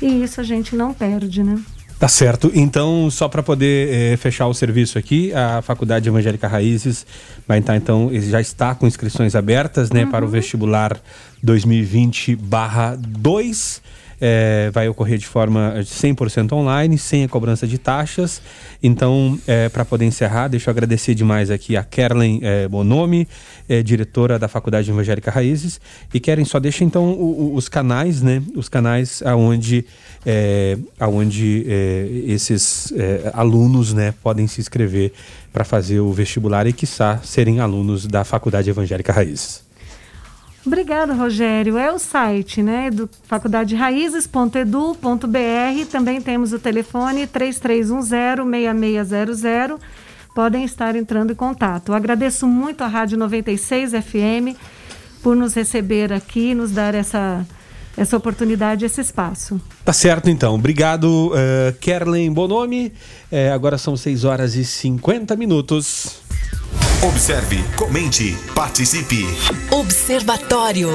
e isso a gente não perde, né? Tá certo. Então, só para poder eh, fechar o serviço aqui, a Faculdade Evangélica Raízes vai estar, então, já está com inscrições abertas, né, uhum. para o vestibular 2020/2 é, vai ocorrer de forma 100% online, sem a cobrança de taxas. Então, é, para poder encerrar, deixa eu agradecer demais aqui a Kerlen é, Bonomi, é, diretora da Faculdade Evangélica Raízes. E Keren, só deixa então o, o, os canais, né? Os canais aonde, é, aonde é, esses é, alunos né, podem se inscrever para fazer o vestibular e, quiçá, serem alunos da Faculdade Evangélica Raízes. Obrigada, Rogério. É o site, né, do faculdaderaises.edu.br. Também temos o telefone 3310-6600. Podem estar entrando em contato. Agradeço muito a Rádio 96 FM por nos receber aqui, nos dar essa, essa oportunidade, esse espaço. Tá certo, então. Obrigado, uh, Kerlen Bonomi. Uh, agora são 6 horas e 50 minutos. Observe, comente, participe. Observatório.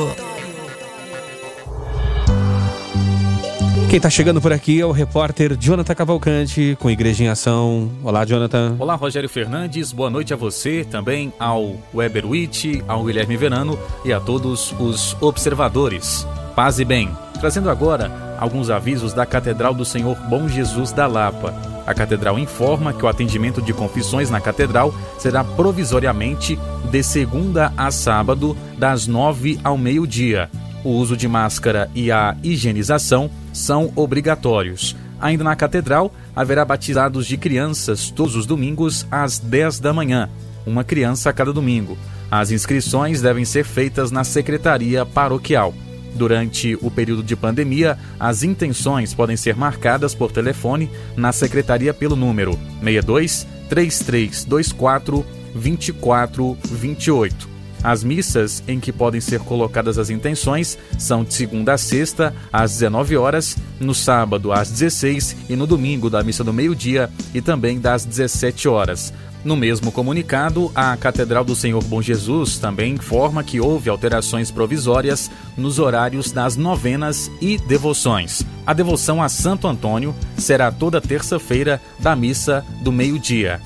Quem está chegando por aqui é o repórter Jonathan Cavalcante, com Igreja em Ação. Olá, Jonathan. Olá, Rogério Fernandes. Boa noite a você, também ao Weber Witt, ao Guilherme Verano e a todos os observadores. Paz e bem. Trazendo agora alguns avisos da Catedral do Senhor Bom Jesus da Lapa. A catedral informa que o atendimento de confissões na catedral será provisoriamente de segunda a sábado, das nove ao meio-dia. O uso de máscara e a higienização são obrigatórios. Ainda na catedral, haverá batizados de crianças todos os domingos às 10 da manhã, uma criança a cada domingo. As inscrições devem ser feitas na secretaria paroquial. Durante o período de pandemia, as intenções podem ser marcadas por telefone na secretaria pelo número 62 3324 2428. As missas em que podem ser colocadas as intenções são de segunda a sexta, às 19 horas, no sábado às 16 e no domingo da missa do meio-dia e também das 17 horas. No mesmo comunicado, a Catedral do Senhor Bom Jesus também informa que houve alterações provisórias nos horários das novenas e devoções. A devoção a Santo Antônio será toda terça-feira da missa do meio-dia.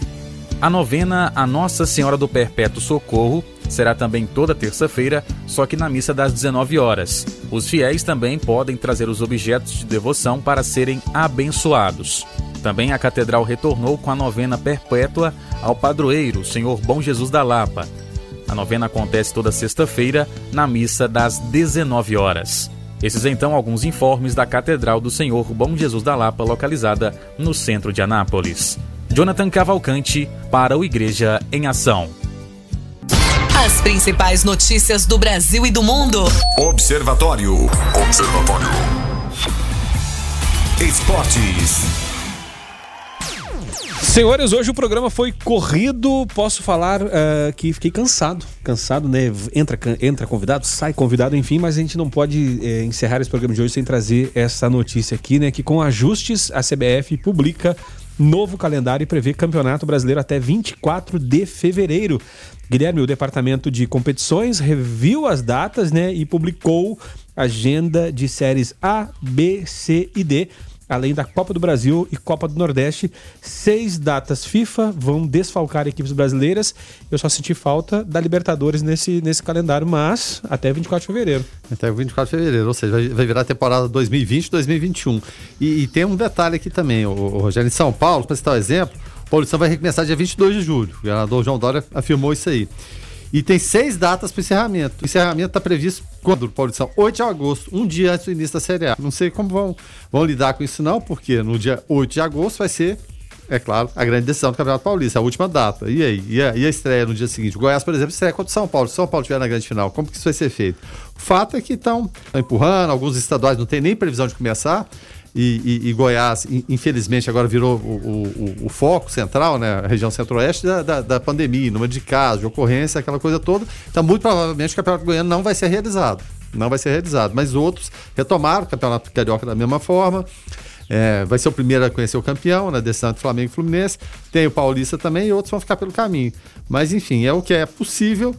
A novena a Nossa Senhora do Perpétuo Socorro será também toda terça-feira, só que na missa das 19 horas. Os fiéis também podem trazer os objetos de devoção para serem abençoados. Também a catedral retornou com a novena perpétua ao padroeiro, Senhor Bom Jesus da Lapa. A novena acontece toda sexta-feira, na missa das 19 horas. Esses então alguns informes da Catedral do Senhor Bom Jesus da Lapa, localizada no centro de Anápolis. Jonathan Cavalcante para o Igreja em Ação. As principais notícias do Brasil e do mundo. Observatório. Observatório. Esportes. Senhores, hoje o programa foi corrido. Posso falar uh, que fiquei cansado. Cansado, né? Entra, entra convidado, sai convidado, enfim, mas a gente não pode uh, encerrar esse programa de hoje sem trazer essa notícia aqui, né? Que com ajustes a CBF publica novo calendário prevê campeonato brasileiro até 24 de fevereiro. Guilherme, o departamento de competições reviu as datas, né? E publicou agenda de séries A, B, C e D além da Copa do Brasil e Copa do Nordeste. Seis datas FIFA vão desfalcar equipes brasileiras. Eu só senti falta da Libertadores nesse, nesse calendário, mas até 24 de fevereiro. Até 24 de fevereiro, ou seja, vai, virar a temporada 2020-2021. E, e, tem um detalhe aqui também, o, o Rogério, em São Paulo, para citar um exemplo, o Paulistão vai recomeçar dia 22 de julho. O governador João Dória afirmou isso aí. E tem seis datas para encerramento. O encerramento está previsto quando, Paulistão? 8 de agosto, um dia antes do início da Série A. Não sei como vão, vão lidar com isso, não, porque no dia 8 de agosto vai ser, é claro, a grande decisão do Campeonato Paulista, a última data. E aí? E a, e a estreia no dia seguinte? O Goiás, por exemplo, estreia contra o São Paulo. Se São Paulo estiver na grande final, como que isso vai ser feito? O fato é que estão empurrando, alguns estaduais não têm nem previsão de começar e, e, e, Goiás, infelizmente, agora virou o, o, o, foco central, né? A região centro-oeste da, da, da, pandemia, número de casos, de ocorrência, aquela coisa toda. Então, muito provavelmente, o Campeonato Goiano não vai ser realizado. Não vai ser realizado. Mas outros retomaram o Campeonato Carioca da mesma forma. É, vai ser o primeiro a conhecer o campeão, né? Decisão entre Flamengo e Fluminense. Tem o Paulista também e outros vão ficar pelo caminho. Mas, enfim, é o que é possível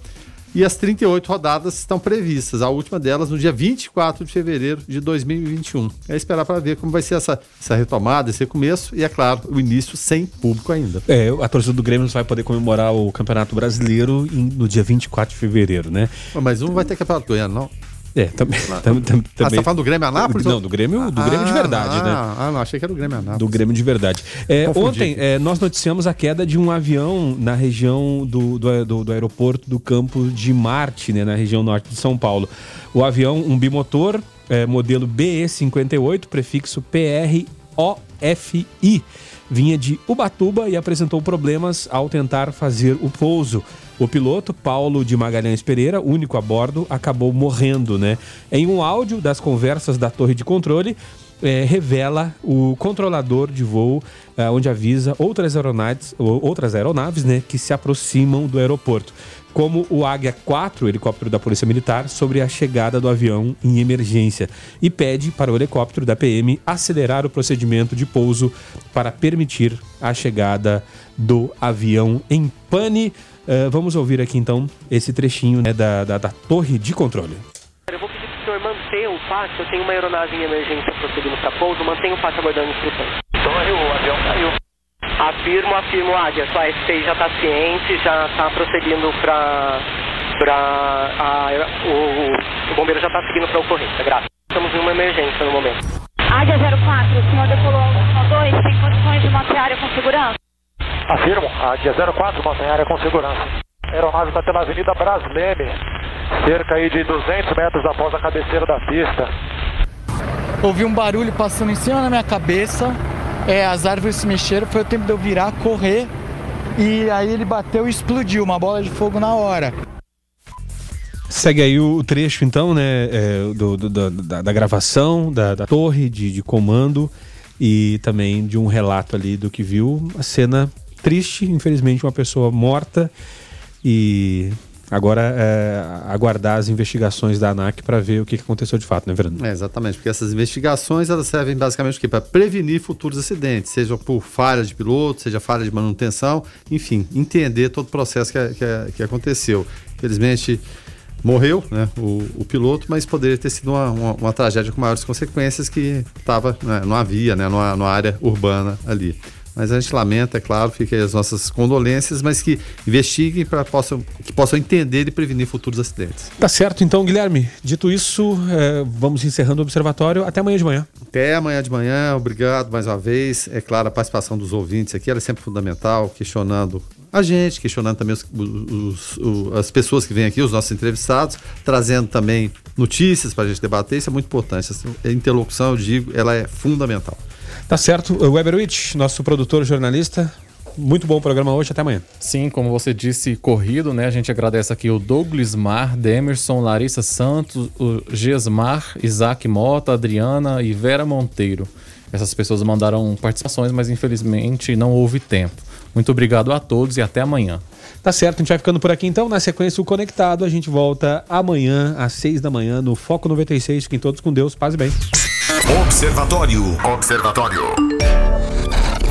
e as 38 rodadas estão previstas, a última delas no dia 24 de fevereiro de 2021. É esperar para ver como vai ser essa, essa retomada, esse começo e, é claro, o início sem público ainda. É, a torcida do Grêmio vai poder comemorar o Campeonato Brasileiro no dia 24 de fevereiro, né? Mas não vai ter Campeonato Goiano, não? É, também. tam, tam, ah, você tá falando do Grêmio Anápolis? Não, do Grêmio, do Grêmio de verdade, ah, né? Ah, não, achei que era do Grêmio Anápolis. Do Grêmio de verdade. É, ontem, é, nós noticiamos a queda de um avião na região do, do, do, do, aeroporto do campo de Marte, né, na região norte de São Paulo. O avião, um bimotor, é, modelo BE-58, prefixo PROFI vinha de Ubatuba e apresentou problemas ao tentar fazer o pouso. O piloto, Paulo de Magalhães Pereira, único a bordo, acabou morrendo, né? Em um áudio das conversas da torre de controle, é, revela o controlador de voo, é, onde avisa outras aeronaves, outras aeronaves né, que se aproximam do aeroporto como o Águia 4, helicóptero da Polícia Militar, sobre a chegada do avião em emergência e pede para o helicóptero da PM acelerar o procedimento de pouso para permitir a chegada do avião em pane. Uh, vamos ouvir aqui então esse trechinho né, da, da, da torre de controle. Eu vou pedir para o senhor manter o pátio. Eu tenho uma aeronave em emergência procedendo para pouso. Mantenha o pátio aguardando instruções. Torre, o avião caiu. Afirmo, afirmo, Águia. Sua SPI já está ciente, já está procedendo para. Pra, o, o bombeiro já está seguindo para a ocorrência, graças. Estamos em uma emergência no momento. Águia 04, o senhor decolou ao 2, tem condições de manter a área com segurança? Afirmo, Águia 04, mantém área com segurança. A aeronave está pela Avenida Brasleme, cerca aí de 200 metros após a cabeceira da pista. Ouvi um barulho passando em cima da minha cabeça, é, as árvores se mexeram, foi o tempo de eu virar, correr, e aí ele bateu e explodiu, uma bola de fogo na hora. Segue aí o trecho, então, né, é, do, do, da, da, gravação, da, da torre de, de, comando e também de um relato ali do que viu. A cena triste, infelizmente, uma pessoa morta e Agora é aguardar as investigações da ANAC para ver o que aconteceu de fato, né, Fernando? É, exatamente, porque essas investigações elas servem basicamente para prevenir futuros acidentes, seja por falha de piloto, seja falha de manutenção, enfim, entender todo o processo que, que, que aconteceu. Infelizmente morreu né, o, o, piloto, mas poderia ter sido uma, uma, uma tragédia com maiores consequências que estava, né, não havia, né, numa, numa área urbana ali. Mas a gente lamenta, é claro, fica as nossas condolências, mas que investiguem para possam, que possam entender e prevenir futuros acidentes. Tá certo, então, Guilherme. Dito isso, é, vamos encerrando o observatório. Até amanhã de manhã. Até amanhã de manhã. Obrigado mais uma vez. É claro, a participação dos ouvintes aqui é sempre fundamental, questionando a gente, questionando também os, os, os, as pessoas que vêm aqui, os nossos entrevistados, trazendo também notícias para a gente debater. Isso é muito importante. Essa interlocução, eu digo, ela é fundamental. Tá certo. Weberwitch, nosso produtor jornalista, muito bom o programa hoje, até amanhã. Sim, como você disse, corrido, né? A gente agradece aqui o Douglas Mar, Demerson, Larissa Santos, o Gesmar, Isaac Mota, Adriana e Vera Monteiro. Essas pessoas mandaram participações, mas infelizmente não houve tempo. Muito obrigado a todos e até amanhã. Tá certo, a gente vai ficando por aqui então. Na sequência, o Conectado. A gente volta amanhã, às seis da manhã, no Foco 96. Fiquem todos com Deus. Paz e bem. Observatório. Observatório.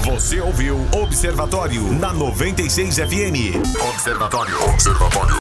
Você ouviu Observatório na 96 FM. Observatório. Observatório.